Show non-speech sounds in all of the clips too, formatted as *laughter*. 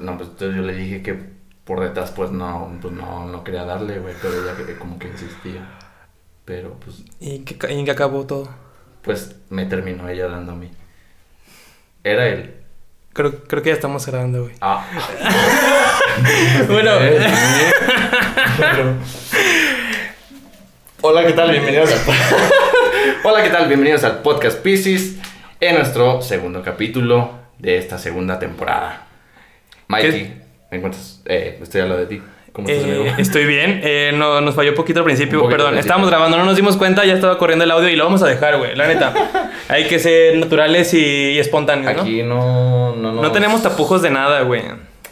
no, pues entonces yo le dije que por detrás pues no, pues no, no quería darle, güey, pero ella que- como que insistía. Pero pues, ¿Y qué, ca- y en qué acabó todo? pues me terminó ella dando a mí. Era él. Creo, creo que ya estamos grabando, güey. Ah. *laughs* Bueno. *laughs* Eh, pero- *laughs* Hola, ¿qué tal? Bienvenidos al Hola, ¿qué tal? Bienvenidos al podcast Pisces en nuestro segundo capítulo de esta segunda temporada. Mikey, ¿me encuentras? Eh, estoy hablando de ti. ¿Cómo estás, Eh, amigo? *laughs* estoy bien. Eh, no, nos falló poquito al principio. Poquito Perdón, al principio. estábamos grabando, no nos dimos cuenta, ya estaba corriendo el audio y lo vamos a dejar, güey. La neta. *laughs* Hay que ser naturales y, y espontáneos, ¿no? Aquí no, no, no. No tenemos tapujos de nada, güey.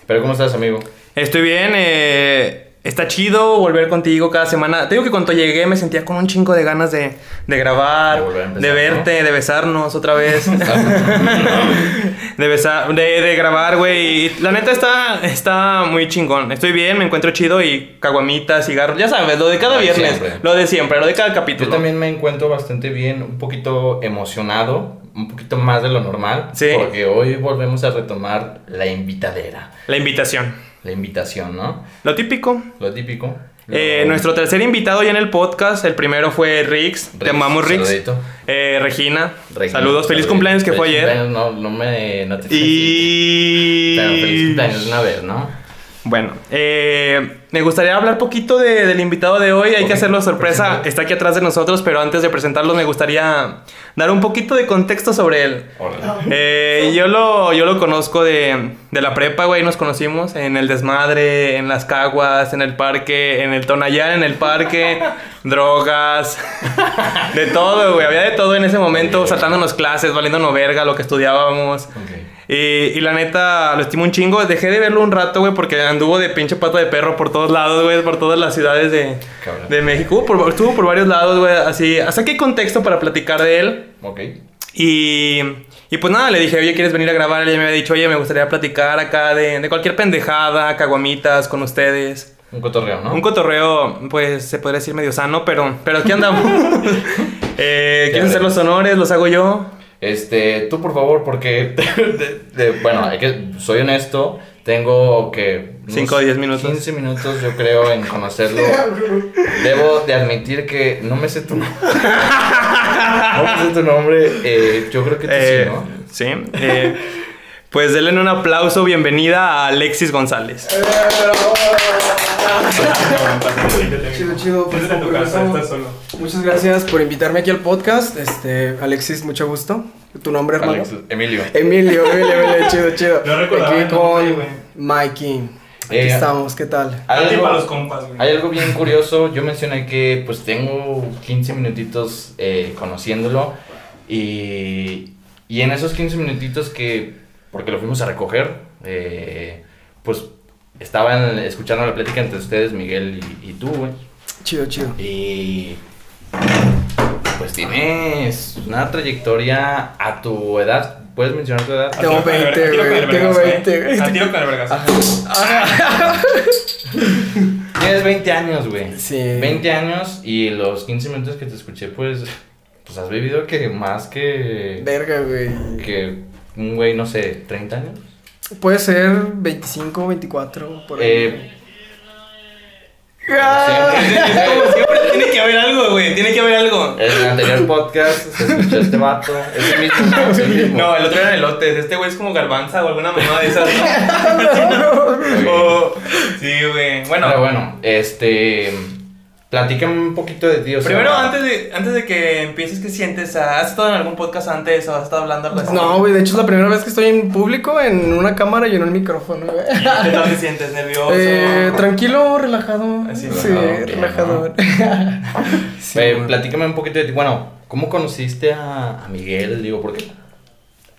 Pero ¿cómo estás, amigo? Estoy bien, eh, está chido volver contigo cada semana. Te digo que cuando llegué me sentía con un chingo de ganas de, de grabar, De verte, de besarnos otra vez. *laughs* *laughs* de besar, de, de grabar, güey. La neta está, está muy chingón. Estoy bien, me encuentro chido y caguamitas, cigarros. Ya sabes, lo de cada viernes. siempre. Lo de siempre, lo de cada Yo capítulo. también me encuentro bastante bien, un poquito emocionado, un poquito más de lo normal. Sí. Porque hoy volvemos a retomar la invitadera. La invitación. La invitación, ¿no? Lo típico. Lo típico. Eh, nuestro tercer invitado ya en el podcast, el primero fue Rix, te amamos Rix. Eh, Regina, Regina, saludos, feliz cumpleaños que fue ayer. No, no me no te Y... Pero feliz cumpleaños una vez, ¿no? Bueno, eh, me gustaría hablar poquito de- del invitado de hoy. Hay que hacerlo sorpresa. Está aquí atrás de nosotros, pero antes de presentarlo me gustaría dar un poquito de contexto sobre él. Eh, yo, lo, yo lo conozco de, de la prepa, güey. Nos conocimos en el desmadre, en las caguas, en el parque, en el Tonayán, en el parque, *laughs* drogas, de todo, güey. Había de todo en ese momento, saltándonos clases, valiéndonos verga lo que estudiábamos. Y, y la neta, lo estimo un chingo. Dejé de verlo un rato, güey, porque anduvo de pinche pata de perro por todos lados, güey, por todas las ciudades de, de México. Por- estuvo por varios lados, güey, así. Hasta que hay contexto para platicar de él. Ok. Y, y pues nada, le dije, oye, ¿quieres venir a grabar? Ella me había dicho, oye, me gustaría platicar acá de, de cualquier pendejada, caguamitas con ustedes. Un cotorreo, ¿no? Un cotorreo, pues se podría decir medio sano, pero, pero aquí andamos. *laughs* eh, ¿Quieren hacer los honores? ¿Los hago yo? Este, tú por favor, porque, *laughs* de- de- bueno, hay que, soy honesto, tengo que... unos Cinco o diez minutos. 15 minutos yo creo en conocerlo. Debo de admitir que no me sé tu nombre. *laughs* no me sé tu nombre, eh, yo creo que tú Eh, sí, ¿no? sí. eh, pues denle un aplauso, bienvenida a Alexis González. Chido, chido. pues, con permiso. Muchas gracias por invitarme aquí al podcast. Este, Alexis, mucho gusto. ¿Tu nombre, hermano? Alex, Emilio. Emilio, Emilio, Emilio, chido, chido. No recordaba Aquí con. Mikey. Aquí Eh, estamos, ¿qué tal? Hay algo, para los compas, güey. hay algo bien curioso, yo mencioné que pues tengo 15 minutitos eh, conociéndolo y, y en esos 15 minutitos que, porque lo fuimos a recoger, eh, pues estaban escuchando la plática entre ustedes, Miguel y, y tú, güey. Chido, chido. Y pues tienes una trayectoria a tu edad, ¿puedes mencionar tu edad? Tengo 20, güey. Tengo 20, güey. Al tiro con el vergazo. *laughs* Tienes 20 años, güey. Sí. 20 años y los 15 minutos que te escuché, pues, pues has vivido que más que, Verga, güey. que un güey, no sé, 30 años. Puede ser 25, 24, por ahí. Eh, Ah. *laughs* Como siempre, tiene que haber algo, güey. Tiene que haber algo. en el anterior podcast se escuchó este vato. Es el mismo, *laughs* ¿no? Es el mismo. No, el otro era elotes. Este güey es como garbanza o alguna mamada de esas, ¿no? *laughs* O- sí, güey. Bueno, Pero bueno, este. Platícame un poquito de ti, o sea. primero, antes de, antes de que empieces, ¿qué sientes? ¿Has estado en algún podcast antes o has estado hablando algo así? No, güey, de hecho es la primera vez que estoy en público en una cámara y en un micrófono, güey. ¿Qué tal te sientes? ¿Nervioso? *laughs* Eh, tranquilo, relajado. Así, sí, relajado, *laughs* Sí, Eh, güey. platícame un poquito de ti. Bueno, ¿cómo conociste a, a Miguel? Digo, porque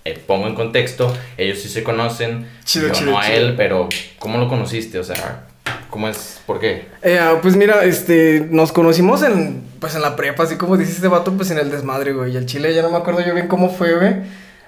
eh, pongo en contexto, ellos sí se conocen, Chido, yo chido, no a él, pero ¿cómo lo conociste? O sea, ¿cómo es? ¿Por qué? Eh, ah, pues mira, este, nos conocimos en, pues en la prepa, así como dice este vato, pues en el desmadre, güey. Y el chile ya no me acuerdo yo bien cómo fue, güey.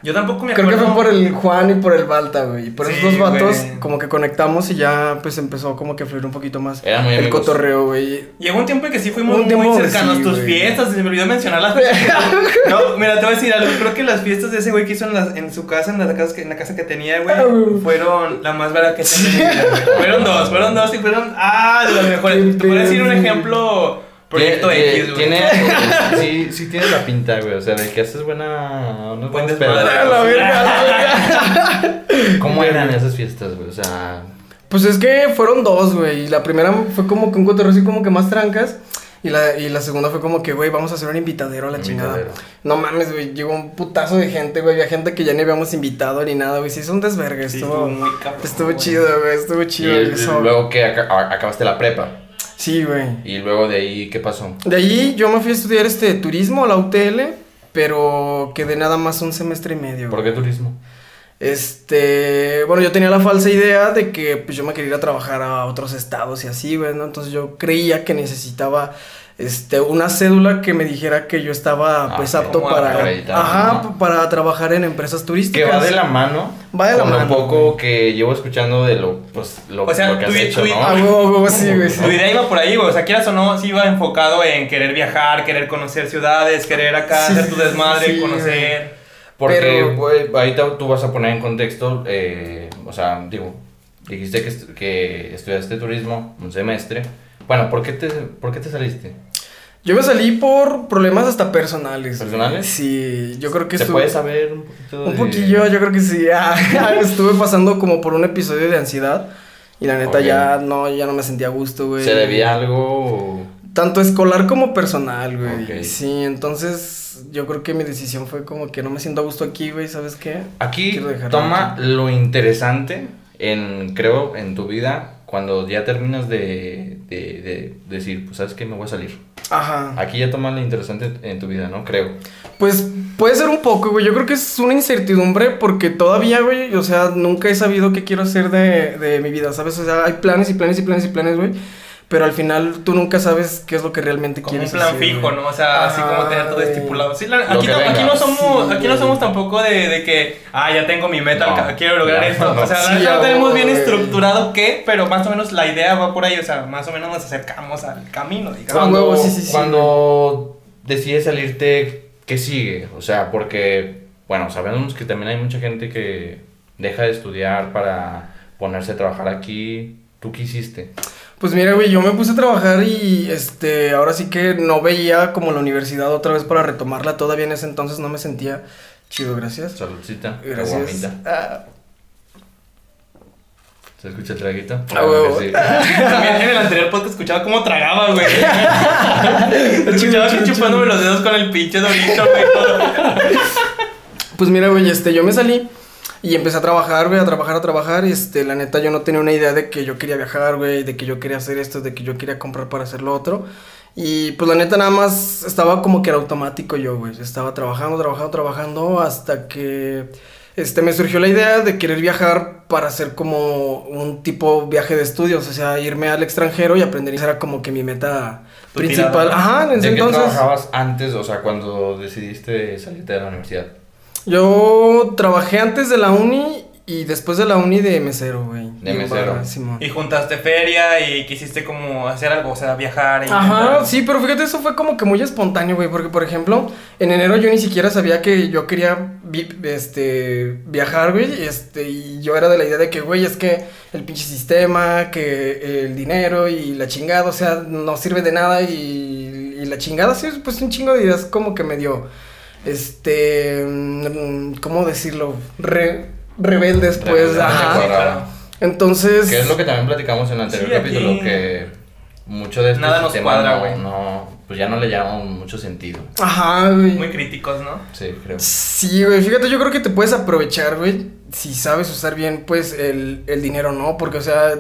Yo tampoco me Creo acuerdo. que fue por el Juan y por el Balta, güey. Por esos Sí, dos vatos, güey. como que conectamos y ya, pues empezó como que a fluir un poquito más muy el amigos. cotorreo, güey. Llegó un tiempo en que sí fuimos Un muy cercanos. sí, tus güey. fiestas, se me olvidó mencionar las fiestas. *laughs* no, mira, te voy a decir algo. Creo que las fiestas de ese güey que hizo en, la- en su casa, en la, casa que, en la casa que tenía, güey, Ah, güey. fueron la más vera que güey. Fueron dos, fueron dos y fueron. Ah, de las mejores. Te puedo decir un ejemplo. Proyecto Tiene- X, güey. Tiene, *laughs* sí, sí tiene la pinta, güey. O sea, de que haces buena. unos Buen buenos la *laughs* verga. ¿Cómo eran esas fiestas, güey? O sea, Pues es que fueron dos, güey. y La primera fue como que un cotorreo así como que más trancas. Y la, y la segunda fue como que, güey, vamos a hacer un invitadero a la chingada. No mames, güey. Llegó un putazo de gente, güey. Había gente que ya ni habíamos invitado ni nada, güey. Sí, es un desvergue. Sí, estuvo, estuvo muy cabrón, estuvo chido, güey. Estuvo y chido. el- eso. luego que acabaste la prepa. Sí, güey. Y luego de ahí, ¿qué pasó? De allí yo me fui a estudiar este turismo, la UTL, pero quedé nada más un semestre y medio. ¿Por qué turismo? Este, bueno, yo tenía la falsa idea de que pues yo me quería ir a trabajar a otros estados y así, güey, ¿no? Entonces yo creía que necesitaba este una cédula que me dijera que yo estaba Ah, pues apto para ajá, ¿no? para trabajar en empresas Que turísticas. va de la mano. Va de la con mano, Lo poco güey. que llevo escuchando de lo, pues, lo, O sea, lo que has tú- hecho, tú- ¿no? Ah, sí, güey, sí. Tu idea iba por ahí, güey. O sea, quieras o no, sí iba enfocado en querer viajar, querer conocer ciudades, querer acá Sí, hacer tu desmadre, sí, conocer. Porque, Pero- güey, ahorita tú vas a poner en contexto, eh, o sea, digo, dijiste que, estu- que estudiaste turismo un semestre. Bueno, ¿por qué te, por qué te saliste? Yo me salí por problemas hasta personales. ¿Personales? Sí, yo creo que ¿Se estuve- puede saber un poquito Un poquillo, yo creo que sí. *laughs* Ah, estuve pasando como por un episodio de ansiedad. Y la neta ya no, ya no me sentía a gusto, güey. ¿Se debía algo? o- Tanto escolar como personal, güey. Sí, entonces yo creo que mi decisión fue como que no me siento a gusto aquí, güey, ¿sabes qué? Aquí toma aquí. lo interesante en, creo, en tu vida cuando ya terminas de, de, de decir, pues, ¿sabes qué? Me voy a salir. Ajá. Aquí ya toma lo interesante en tu vida, ¿no? Creo. Pues puede ser un poco, güey. Yo creo que es una incertidumbre porque todavía, güey, o sea, nunca he sabido qué quiero hacer de, de mi vida, ¿sabes? O sea, hay planes y planes y planes y planes, güey. Pero al final tú nunca sabes qué es lo que realmente Como un quieres plan hacer, fijo. ¿no? O sea, así como tener todo güey. estipulado. Sí, la- aquí, no, aquí no somos, Sí, aquí no somos tampoco de, de que, ah, ya tengo mi meta, No, quiero lograr ya, esto. no. O sea, Sí, ya, no tenemos bien estructurado qué, pero más o menos la idea va por ahí. O sea, más o menos nos acercamos al camino, digamos. Ah, Cuando, sí, sí. cuando decides salirte, ¿qué sigue? O sea, porque, bueno, sabemos que también hay mucha gente que deja de estudiar para ponerse a trabajar aquí. ¿Tú qué hiciste? Pues mira, güey, yo me puse a trabajar y este, ahora sí que no veía como la universidad otra vez para retomarla. Todavía en ese entonces no me sentía chido, gracias. Saludcita, Gracias. Ah, ¿Se escucha el traguito? Ah, huevo. Sí. *laughs* También en el anterior podcast escuchaba cómo tragaba, güey. *laughs* escuchaba que chupándome los dedos con el pinche dorito, güey. Pues mira, güey, este, yo me salí y empecé a trabajar, güey, a trabajar, a trabajar. Este, la neta, yo no tenía una idea de que yo quería viajar, güey, de que yo quería hacer esto, de que yo quería comprar para hacer lo otro. Y pues la neta, nada más estaba como que era automático yo, güey. Estaba trabajando, trabajando, trabajando hasta que. Este, me surgió la idea de querer viajar para hacer como un tipo viaje de estudios, o sea, irme al extranjero y aprender. Esa era como que mi meta principal. tirada. Ajá, en ese ¿De qué entonces. trabajabas antes, o sea, cuando decidiste salirte de la universidad? Yo trabajé antes de la uni y después de la uni de mesero, güey. De Y mesero. Simón. Y juntaste feria y quisiste como hacer algo, o sea, viajar. e Ajá, sí, pero fíjate, eso fue como que muy espontáneo, güey, porque por ejemplo, en enero yo ni siquiera sabía que yo quería vi- este viajar, güey, este y yo era de la idea de que, güey, es que el pinche sistema, que el dinero y la chingada, o sea, no sirve de nada y, y la chingada, sí, pues un chingo de ideas como que me dio este mm, ¿cómo decirlo? Re- rebeldes, pues, ajá. Entonces, Que es lo que también platicamos en el anterior Sí, aquí- capítulo, que mucho de este Nada nos sistema cuadra, no, güey. no, pues ya no le llama mucho sentido. ajá, güey. Muy críticos, ¿no? Sí, creo. Sí, güey, fíjate, yo creo que te puedes aprovechar, güey, si sabes usar bien, pues, el, el dinero, ¿no? Porque, o sea,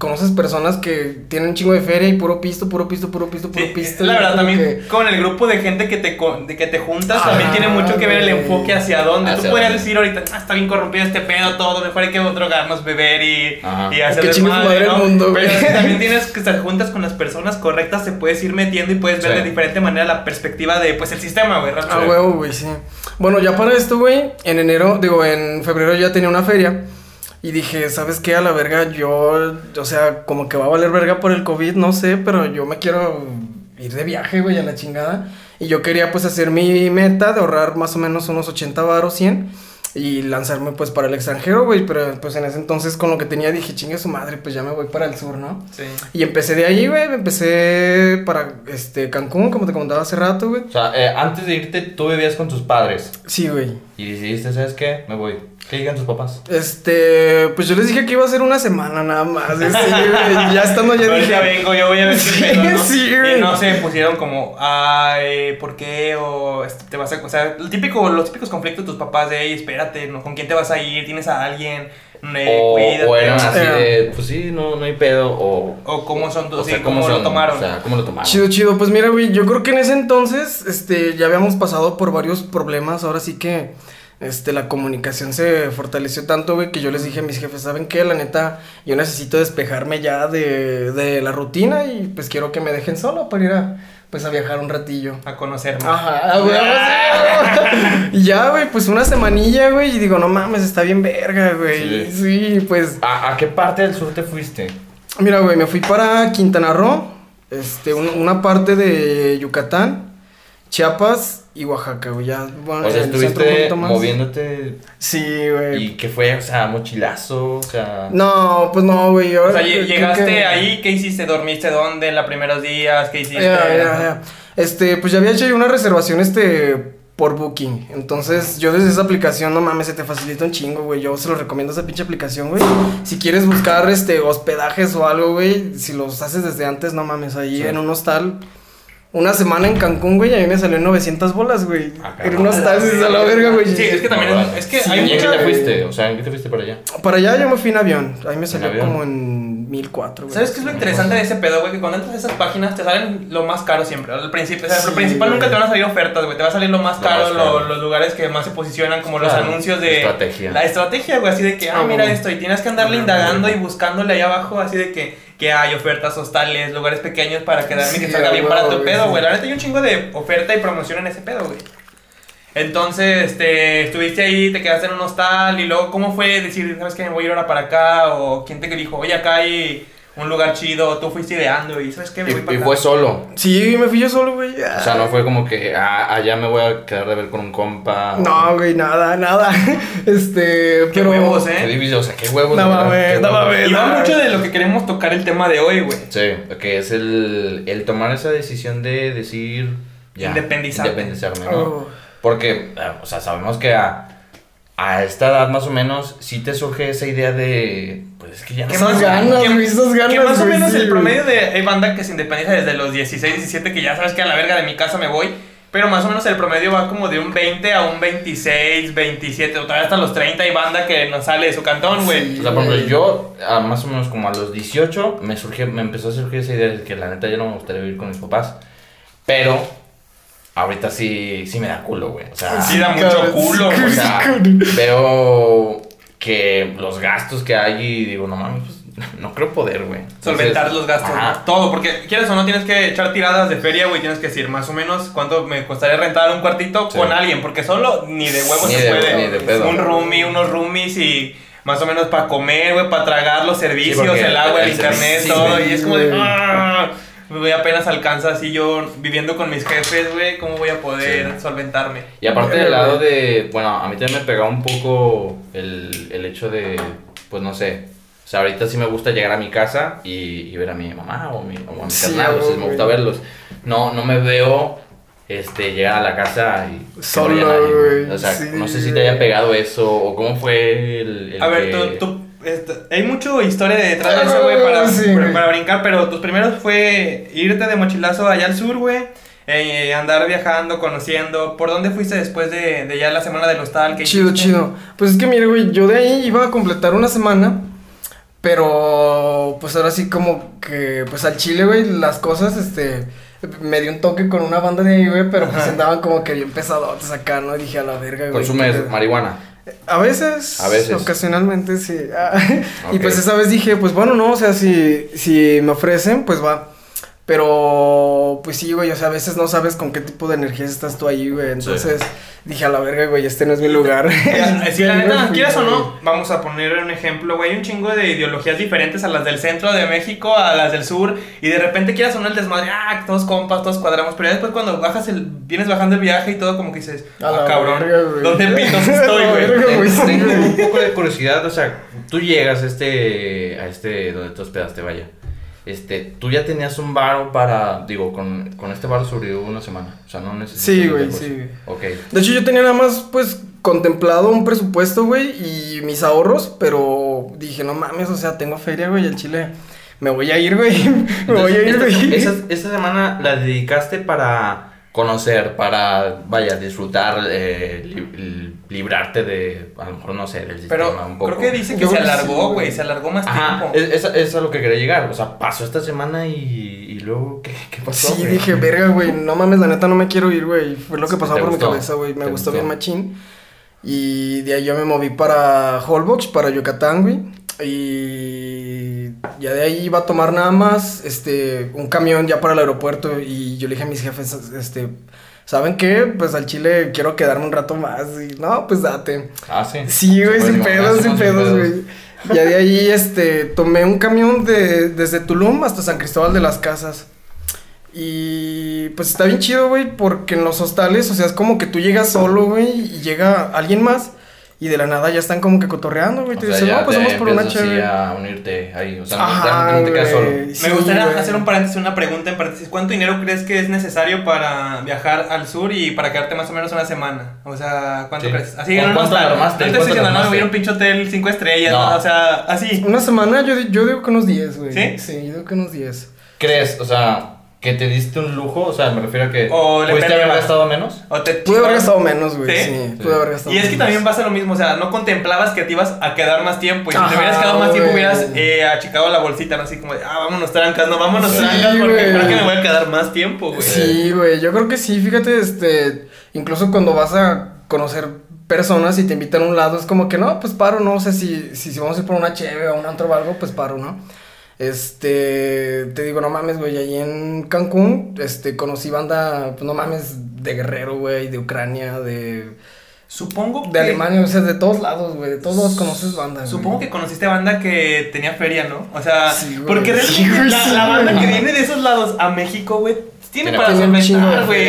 conoces personas que tienen un chingo de feria y puro pisto, puro pisto, puro pisto, puro Sí, pisto. la verdad, también que- con el grupo de gente que te, de que te juntas, Ah, también tiene mucho que ver el enfoque hacia dónde. Tú Hacia podrías dónde. decir ahorita, ah, está bien corrompido este pedo, todo, mejor hay que drogarnos, beber y, Ajá. y hacer desmadre, madre el ¿no? mundo, Pero güey. también *laughs* tienes que estar juntas con las personas correctas, te puedes ir metiendo y puedes ver Sí. de diferente manera la perspectiva de, pues, el sistema, güey, A realmente. huevo, güey, sí. Bueno, ya para esto, güey, en enero, digo, en febrero ya tenía una feria. Y dije, ¿sabes qué? A la verga, yo, o sea, como que va a valer verga por el COVID, no sé, pero yo me quiero ir de viaje, güey, a la chingada. Y yo quería, pues, hacer mi meta de ahorrar más o menos unos 80 baros, 100. Y lanzarme, pues, para el extranjero, güey. Pero, pues, en ese entonces, con lo que tenía, dije, chingue su madre, pues, ya me voy para el sur, ¿no? Sí. Y empecé de ahí, güey, empecé para, este, Cancún, como te comentaba hace rato, güey. O sea, eh, antes de irte, tú vivías con tus padres. Sí, güey. Y decidiste, ¿sabes qué? Me voy. ¿Qué digan tus papás? Este, pues yo les dije que iba a ser una semana nada más. *laughs* este, ya estando ya dije. vengo, yo voy a ver *laughs* qué Sí, pedo, ¿no? sí. Y no se pusieron como, ay, ¿por qué? O este, te vas a. O sea, el típico, los típicos conflictos de tus papás de, "Ey, espérate, ¿no? ¿con quién te vas a ir? ¿Tienes a alguien? Eh, o, cuídate. o eran así de, pues sí, no, no hay pedo. O, O cómo son tus, o sea, sí, cómo, lo son? tomaron. O sea, ¿cómo lo tomaron? Chido, chido. Pues mira, güey, yo creo que en ese entonces, este, ya habíamos pasado por varios problemas. Ahora sí que, este, la comunicación se fortaleció tanto, güey, que yo les dije a mis jefes, ¿saben qué? La neta, yo necesito despejarme ya de, de la rutina y pues quiero que me dejen solo para ir a, pues, a viajar un ratillo. a conocerme. Ajá, güey. Y ya, güey, pues una semanilla, güey. Y digo, no mames, está bien verga, güey. Sí, pues. ¿A, a qué parte del sur te fuiste? Mira, güey, me fui para Quintana Roo. Este, un- una parte de Yucatán, Chiapas y Oaxaca, güey. Ya, bueno, O sea, estuviste poquito más. moviéndote. Sí, güey. ¿Y qué fue? O sea, mochilazo. O sea. No, pues no, güey. O ahora sea, llegaste que- ahí, ¿qué hiciste? ¿Dormiste dónde en los primeros días? ¿Qué hiciste? Ya, ya, ya. Este, pues ya había hecho una reservación, este, por Booking. Entonces, yo desde esa aplicación, no mames, se te facilita un chingo, güey. Yo se lo recomiendo esa pinche aplicación, güey. Si quieres buscar, este, hospedajes o algo, güey, si los haces desde antes, no mames, ahí Sí. en un hostal. Una semana en Cancún, güey, a mí me salió en 900 bolas, güey. Ah, en cabrón. un hostal, sí, a la verga, güey. Sí, es que también es, es que Sí, hay ¿Y en qué te fuiste? O sea, ¿en qué te fuiste para allá? Para allá yo me fui en avión. Ahí me salió como en 1004, güey. ¿Sabes qué es lo interesante de ese pedo, güey? Que cuando entras a esas páginas te salen lo más caro siempre. Al principio, o sea, Sí, al principal güey. nunca te van a salir ofertas, güey. Te va a salir lo más Lo caro, lo- los lugares que más se posicionan, como los anuncios de. estrategia. La estrategia, güey. Así de que, ah, Ah, mira esto. Y tienes que andarle indagando y buscándole ahí abajo, así de que, que hay ofertas, hostales, lugares pequeños para quedarme y que Sí, salga bien barato el pedo, güey, sí. La neta hay un chingo de oferta y promoción en ese pedo, güey. Entonces, este, estuviste ahí, te quedaste en un hostal y luego, ¿cómo fue decir, sabes que me voy a ir ahora para acá? O quién te dijo, oye, acá hay un lugar chido, tú fuiste ideando y ¿sabes qué? Me voy Y, para y acá. fue solo. Sí, me fui yo solo, güey. O sea, no fue como que ah, allá me voy a quedar de ver con un compa. o- No, güey, nada, nada. *laughs* Este, Qué pero. huevos, Qué ¿eh? difícil, o sea, qué huevos. No mames, qué no mames. Y va mucho de lo que queremos tocar el tema de hoy, güey. Sí, que es el, el tomar esa decisión de decir. Ya, Independizarte. Independizarme, ¿no? Oh. Porque, eh, o sea, sabemos que a, a esta edad más o menos sí te surge esa idea de. Pues es que ya no ¿Qué sé. Esas más ganas, que- ganas. Que más o menos sí, el promedio de. Hay banda que se independiza desde los 16, 17, que ya sabes que a la verga de mi casa me voy. Pero más o menos el promedio va como de un 20 a un 26, 27, o todavía hasta los 30 hay banda que nos sale de su cantón, güey. O sea, por ejemplo, yo, a más o menos como a los 18, me, surgió, me empezó a surgir esa idea de que la neta ya no me gustaría vivir con mis papás. Pero, ahorita sí, sí me da culo, güey. O sea, Sí, da mucho culo, sí, güey. o sea, veo que los gastos que hay y digo, no mames, pues, *laughs* no creo poder, güey. Solventar los gastos, ajá. todo, porque quieres o no tienes que echar tiradas de feria, güey, tienes que decir más o menos cuánto me costaría rentar un cuartito Sí. con alguien, porque solo ni de huevos Ni se de- puede. ni de pedo. Un roomie, unos roomies y más o menos para comer, güey, para tragar los servicios, porque el agua, el, el internet, servicio, todo, sí, y es como de, ah, güey, apenas alcanza así yo viviendo con mis jefes, güey, ¿cómo voy a poder Sí. solventarme? Y aparte del lado güey. de, bueno, a mí también me pegaba un poco el, el hecho de, pues no sé, o sea, ahorita sí me gusta llegar a mi casa y, y ver a mi mamá o, mi, o a mi Sí, me gusta verlos. No, no me veo, este, llegar a la casa y no Solo, güey, O sea, sí. no sé si te haya pegado eso o cómo fue el, el A ver, que- tú, tú- este, hay mucho historia detrás de eso, güey, *laughs* para, Sí, para, brincar, pero tus primeros fue irte de mochilazo allá al sur, güey, eh, andar viajando, conociendo. ¿Por dónde fuiste después de, de ya la semana del hostal? ¿Qué Chido, hiciste? chido. Pues es que mire, güey, yo de ahí iba a completar una semana. Pero, pues ahora sí como que, pues al chile, güey, las cosas, este, me dio un toque con una banda de ahí, güey, pero pues andaban como que bien pesadotes acá, ¿no? Y dije, a la verga, güey. Consumes marihuana. A veces. A veces. Ocasionalmente, sí. *laughs* Ah, Y pues esa vez dije, pues bueno, no, o sea, si, si me ofrecen, pues va. Pero, pues sí, güey, o sea, a veces no sabes con qué tipo de energías estás tú ahí, güey. Entonces dije, a la verga, güey, este no es mi lugar. *laughs* Si la Sí, neta, quieras o no, vamos a poner un ejemplo, güey. Hay un chingo de ideologías diferentes a las del centro de México, a las del sur. Y de repente quieras o no el desmadre, ah, todos compas, todos cuadramos. Pero ya después cuando bajas el, vienes bajando el viaje y todo, como que dices, A ah, la cabrón, verga, güey. ¿dónde *laughs* pitos estoy, la güey? verga, güey, sí, Tengo un poco de curiosidad, o sea, tú llegas a este, a este, donde tú hospedaste, vaya. Este, tú ya tenías un bar para, digo, con, con este bar sobrevivió una semana, o sea, no necesitas... Sí, güey, sí, güey. Ok. De hecho, yo tenía nada más, pues, contemplado un presupuesto, güey, y mis ahorros, pero dije, no mames, o sea, tengo feria, güey, el chile. Me voy a ir, güey. *laughs* Me voy a ir, Entonces, güey. esta, esa, esta semana la dedicaste para conocer, para, vaya, disfrutar, eh, li- li- librarte de, a lo mejor, no sé, del sistema Pero un poco. creo que dice que Yo se alargó, güey. se alargó más Ajá, tiempo. es, es, es a lo que quería llegar, o sea, pasó esta semana y, y luego, ¿qué, qué pasó? Sí, dije, verga, güey, no mames, la neta no me quiero ir, güey. Fue lo que ¿te por mi cabeza, güey. Me ¿Te gustó gustó? bien machín. Y de ahí yo me moví para Holbox, para Yucatán, güey. Y ya de ahí iba a tomar nada más, este, un camión ya para el aeropuerto. Y yo le dije a mis jefes, este, ¿saben qué? Pues al Chile quiero quedarme un rato más. Y no, pues date. Ah, sí. Sí, güey, sin pedos, sin pedos. güey. Ya de ahí, este, tomé un camión de, desde Tulum hasta San Cristóbal de las Casas. Y pues está bien chido, güey, porque en los hostales, o sea, es como que tú llegas solo, güey, y llega alguien más, y de la nada ya están como que cotorreando, güey. O Te dicen, no, pues vamos por una chévere. a unirte ahí, o sea, no- Ajá, no te quedas solo. güey, Me sí, gustaría güey. hacer un paréntesis, una pregunta en paréntesis. ¿Cuánto dinero crees que es necesario para viajar al sur y para quedarte más o menos una semana? O sea, ¿cuánto Sí. crees? Así ¿Con en un cuánto armaste? No te ¿Cuánto estoy diciendo, no, me voy a un pinche hotel 5 estrellas, No. no, o sea, así. Una semana, yo, yo digo que unos 10, güey. ¿Sí? Sí, yo digo que unos 10. ¿Crees, o sea, que te diste un lujo? O sea, me refiero a que O le pudiste haber gastado menos. O te Pude haber gastado menos, güey. ¿Sí? Sí, pude haber gastado Y es que menos. también pasa lo mismo, o sea, no contemplabas que te ibas a quedar más tiempo. Y si te hubieras quedado más tiempo, hubieras eh, achicado la bolsita, ¿no? Así como de, ah, vámonos trancas, no, vámonos Sí, trancas, porque güey. creo que me voy a quedar más tiempo, güey. Sí, güey, yo creo que sí, fíjate, este, incluso cuando vas a conocer personas y te invitan a un lado, es como que no, pues paro, no, o sea, si, si, si vamos a ir por una cheve o un antro o algo, pues paro, ¿no? Este, te digo, no mames, güey, ahí en Cancún, este, conocí banda, pues no mames, de Guerrero, güey, de Ucrania, de, Supongo de que... Alemania, o sea, de todos lados, güey, de todos lados conoces banda, güey. Supongo que conociste banda que tenía feria, ¿no? O sea, Sí, porque Sí, la, sí, la banda que viene de esos lados a México, güey, tiene Tiene- para solventar, güey.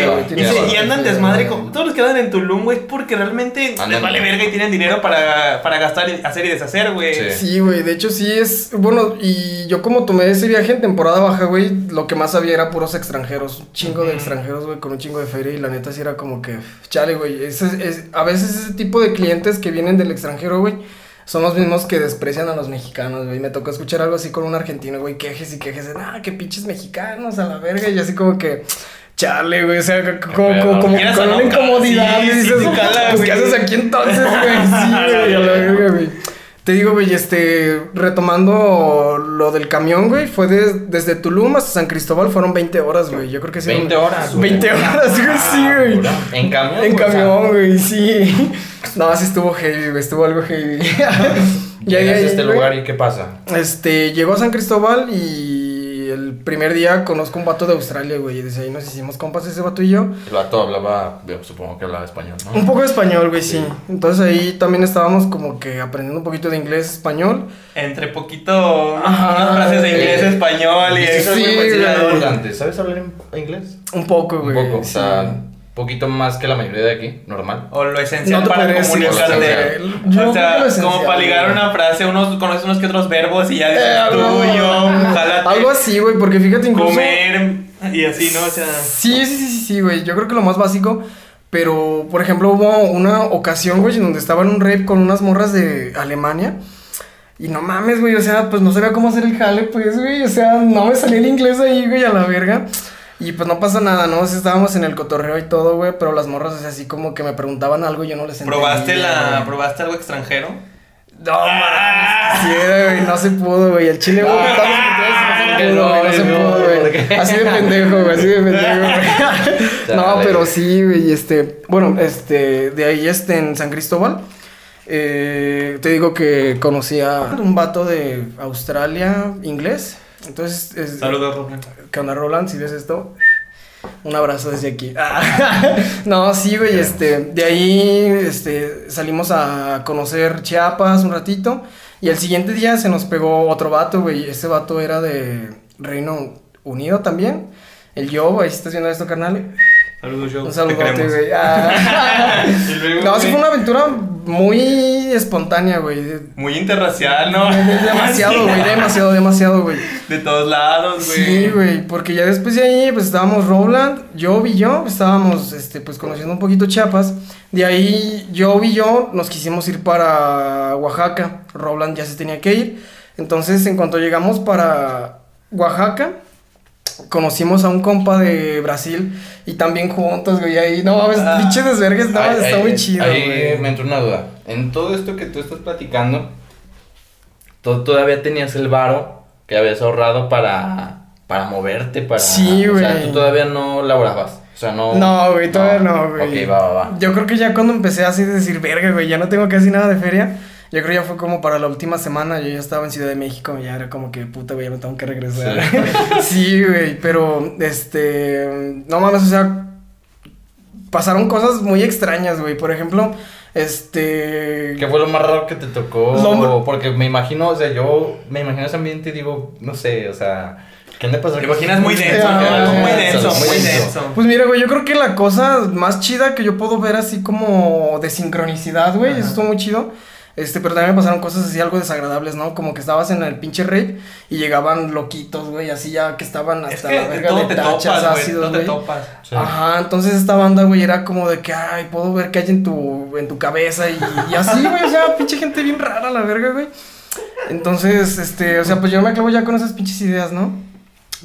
Y, andan desmadre con todos los que andan en Tulum, güey, porque realmente les vale verga y tienen dinero para, para gastar, y hacer y deshacer, güey. Sí. Sí, güey, de hecho sí es, bueno, y yo como tomé ese viaje en temporada baja, güey, lo que más había era puros extranjeros, un chingo de extranjeros, güey, con un chingo de feria y la neta sí era como que, chale, güey, ese- es, a veces ese tipo de clientes que vienen del extranjero, güey, son los mismos que desprecian a los mexicanos, güey, me tocó escuchar algo así con un argentino, güey, quejes y quejes de, ah, que pinches mexicanos a la verga, y así como que... Chale, güey, o sea, como, como, con una incomodidad, sí, y sí dices, cala, pues, ¿qué güey. haces aquí entonces, *laughs* güey? Sí, güey, a la verga, güey. Te digo, güey, este, retomando lo del camión, güey, fue de- desde Tulum hasta San Cristóbal, fueron 20 horas, güey, yo creo que sí. 20 horas, güey. 20 horas, güey, sí, güey. Cabrón. En camión. En güey, camión, güey, sí. No, sí estuvo heavy, güey, estuvo algo heavy. *laughs* Llegas a este güey, lugar y ¿qué pasa? Este, llegó a San Cristóbal y el primer día conozco un vato de Australia, güey, y desde ahí nos hicimos compas ese vato y yo. El vato hablaba, yo supongo que hablaba español, ¿no? Un poco de español, güey, sí. Sí. Entonces ahí también estábamos como que aprendiendo un poquito de inglés, español. Entre poquito, Ajá, unas frases de inglés, eh, español y eso. sí, güey, güey. ya, importante. ¿Sabes hablar inglés? Un poco, Un güey. poco, o sí. Poquito más que la mayoría de aquí, normal. O lo esencial No para comunicarte. o sea, yo o como para ligar güey. una frase, unos conoces unos que otros verbos y ya dices Eh, tú, yo, jálate, Algo así, güey, porque fíjate incluso... comer y así, ¿no? O sea, Sí, sí, sí, sí, sí, güey. Yo creo que lo más básico. Pero, por ejemplo, hubo una ocasión, güey, en donde estaba en un rave con unas morras de Alemania. Y no mames, güey, o sea, pues no sabía cómo hacer el jale, pues, güey. O sea, no me salía el inglés ahí, güey, a la verga. Y pues no pasa nada, ¿no? Sea, estábamos en el cotorreo y todo, güey. Pero las morras, o sea, así como que me preguntaban algo y yo no les entendía. ¿probaste, la. ¿probaste algo extranjero? No, mames. Sí, güey, no se pudo, güey. El chile, güey, Ah, no güey. No se pudo, ¿por güey. Así de pendejo, güey. Así de pendejo, güey. *laughs* No, pero sí, güey. Este, bueno, este, de ahí, este, en San Cristóbal. Eh, te digo que conocí a un vato de Australia, inglés. Entonces, es, Saludos, Roland. ¿Qué onda, Roland? Si ves esto, un abrazo desde aquí. *laughs* no, sí, güey, este, de ahí, este, salimos a conocer Chiapas un ratito y el siguiente día se nos pegó otro vato, güey, ese vato era de Reino Unido también, el yo, ahí estás viendo esto, carnal, Saludos, Joe. un Te saludote, güey. Ah. *laughs* No, sí fue una aventura muy espontánea, güey, Muy interracial, ¿no? de- demasiado, güey, *laughs* demasiado, demasiado, güey. De todos lados, güey. Sí, güey, porque ya después de ahí, pues estábamos Roland, yo y yo, estábamos, este, pues conociendo un poquito Chiapas. De ahí, yo y yo nos quisimos ir para Oaxaca. Roland ya se tenía que ir. Entonces, en cuanto llegamos para Oaxaca, conocimos a un compa de Brasil y también juntos, güey. Ahí, no mames, Ah. pinche desvergues, no, está muy chido, Ahí güey. me entró una duda. En todo esto que tú estás platicando, tú todavía tenías el varo que habías ahorrado para, para moverte, para... Sí, O sea, güey. tú todavía no laborabas. O sea, no... No, güey, todavía no, güey. Ok, va, va, va. Yo creo que ya cuando empecé así de decir, verga, güey, ya no tengo casi nada de feria. Yo creo ya fue como para la última semana. Yo ya estaba en Ciudad de México. Ya era como que puta, güey, ya me tengo que regresar. Sí, *laughs* güey, pero este. No mames, o sea. Pasaron cosas muy extrañas, güey. Por ejemplo, este. ¿Qué fue lo más raro que te tocó? Lo- Porque me imagino, o sea, yo me imagino ese ambiente y digo, no sé, o sea, ¿qué le pasa? Te imaginas muy denso, Ah, ¿no? muy denso, muy denso. Pues mira, güey, yo creo que la cosa más chida que yo puedo ver así como de sincronicidad, güey, eso estuvo muy chido. Este, pero también me pasaron cosas así algo desagradables, ¿no? Como que estabas en el pinche rave y llegaban loquitos, güey, así ya que estaban Es hasta que la de verga de te tachas, topas, güey. ácidos, güey. topas. Sí. Ajá, entonces esta banda, güey, era como de que, ay, puedo ver qué hay en tu, en tu cabeza y, y así, güey, o sea, pinche gente bien rara, la verga, güey. Entonces, este, o sea, pues yo me acabo ya con esas pinches ideas, ¿no?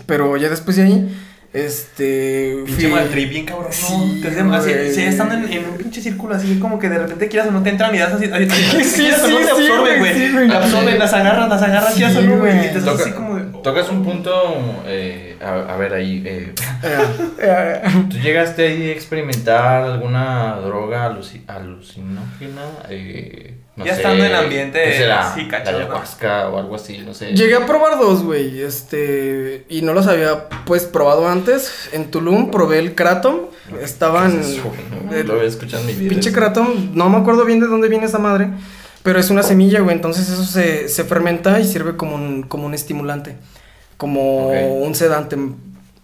Pero ya después de ahí, este, Pinche mal trip, bien cabrón. Sí, no, te así, sí, estando en, en un pinche círculo así, como que de repente quieras o no te entran ideas así. así, así *laughs* Sí, quieras o no sí, te sí, absorben, güey, sí, absorben, las agarras, las agarras, Sí, quieras o no, güey. Y te Toca- así como de. Tocas un punto, eh, a, a ver ahí, *laughs* eh, Eh, eh, ¿tú llegaste ahí a experimentar alguna droga aluci- alucinógena? Eh, no Ya sé, estando en ambiente, ¿qué será? sí, la ayahuasca o algo así, no sé. Llegué a probar dos, güey, este, y no los había, pues, probado antes. En Tulum probé el Kratom, estaban... Lo había escuchado en mi vida. Pinche Kratom, no me acuerdo bien de dónde viene esa madre, pero es una semilla, güey, entonces eso se, se fermenta y sirve como un, como un estimulante, como un sedante,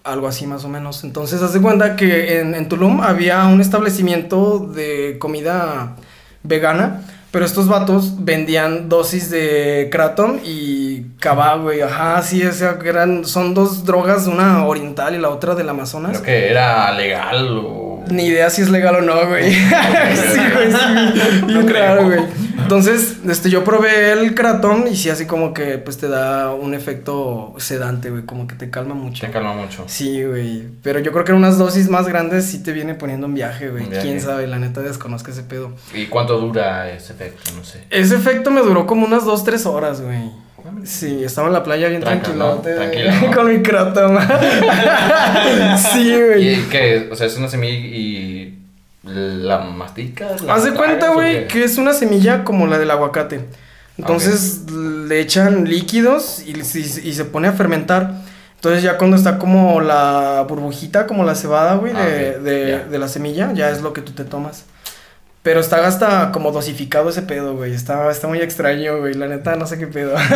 algo así más o menos. Entonces, haz de cuenta que en, en Tulum había un establecimiento de comida vegana, pero estos vatos vendían dosis de Kratom y Kaba, güey, ajá, sí, o sea, que eran, son dos drogas, una oriental y la otra del Amazonas. Creo que era legal o... Ni idea si es legal o no, güey. *laughs* sí, güey, sí. Bien creo. raro, güey. Entonces, este, yo probé el Kratom y sí, así como que, pues, te da un efecto sedante, güey. Como que te calma mucho. Te calma mucho. Sí, güey. Pero yo creo que unas dosis más grandes sí te viene poniendo en viaje, güey. Quién sabe, la neta desconozco ese pedo. ¿Y cuánto dura ese efecto? No sé. Ese efecto me duró como unas dos, tres horas, güey. Sí, estaba en la playa bien Tranquilo, ¿no? *laughs* Con mi Kratom. *laughs* sí, güey. ¿Y qué? O sea, es una semilla y... ¿La masticas? ¿La Haz de cuenta, güey, que es una semilla como la del aguacate. Entonces le echan líquidos y, y- y se pone a fermentar. Entonces ya cuando está como la burbujita, como la cebada, güey, de, Ah, de la semilla, ya es lo que tú te tomas. Pero está hasta como dosificado ese pedo, güey. Está, está muy extraño, güey. La neta, no sé qué pedo. *laughs*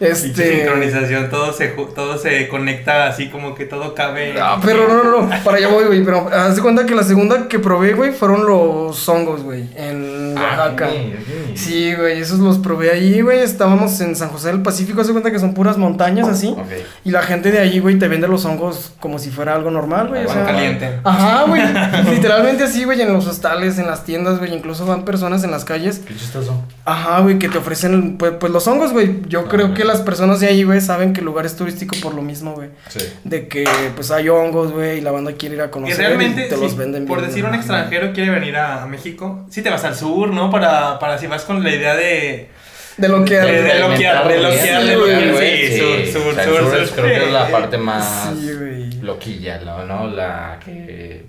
Este. sincronización, todo se, todo se conecta así como que todo cabe. Ah, pero no, no, no, para allá voy, güey. Pero haz de cuenta que la segunda que probé, güey, fueron los hongos, güey, en Ah, Oaxaca. ok, ok. Sí, güey, esos los probé ahí, güey. Estábamos en San José del Pacífico, haz de cuenta que son puras montañas así. Ok. Y la gente de allí, güey, te vende los hongos como si fuera algo normal, güey. o sea, caliente. Ajá, güey. *laughs* Literalmente así, güey, en los hostales, en las tiendas, güey. Incluso van personas en las calles. Qué chistoso. Ajá, güey, que te ofrecen, pues, pues los hongos, güey. Yo Ah, creo güey. que las personas de ahí, güey, saben que el lugar es turístico por lo mismo, güey. Sí. De que, pues, hay hongos, güey, y la banda quiere ir a Y conocer. realmente, te si, los venden por bien decir un extranjero quiere venir a México, sí te vas al sur, ¿no? Para, para si vas con la idea de. De lo que... De- de experimentar loquear, de bien, loquear, sí, sí, sí. sur, sur, sur creo que es la sí. parte más Sí, güey. loquilla, ¿no? ¿no? La que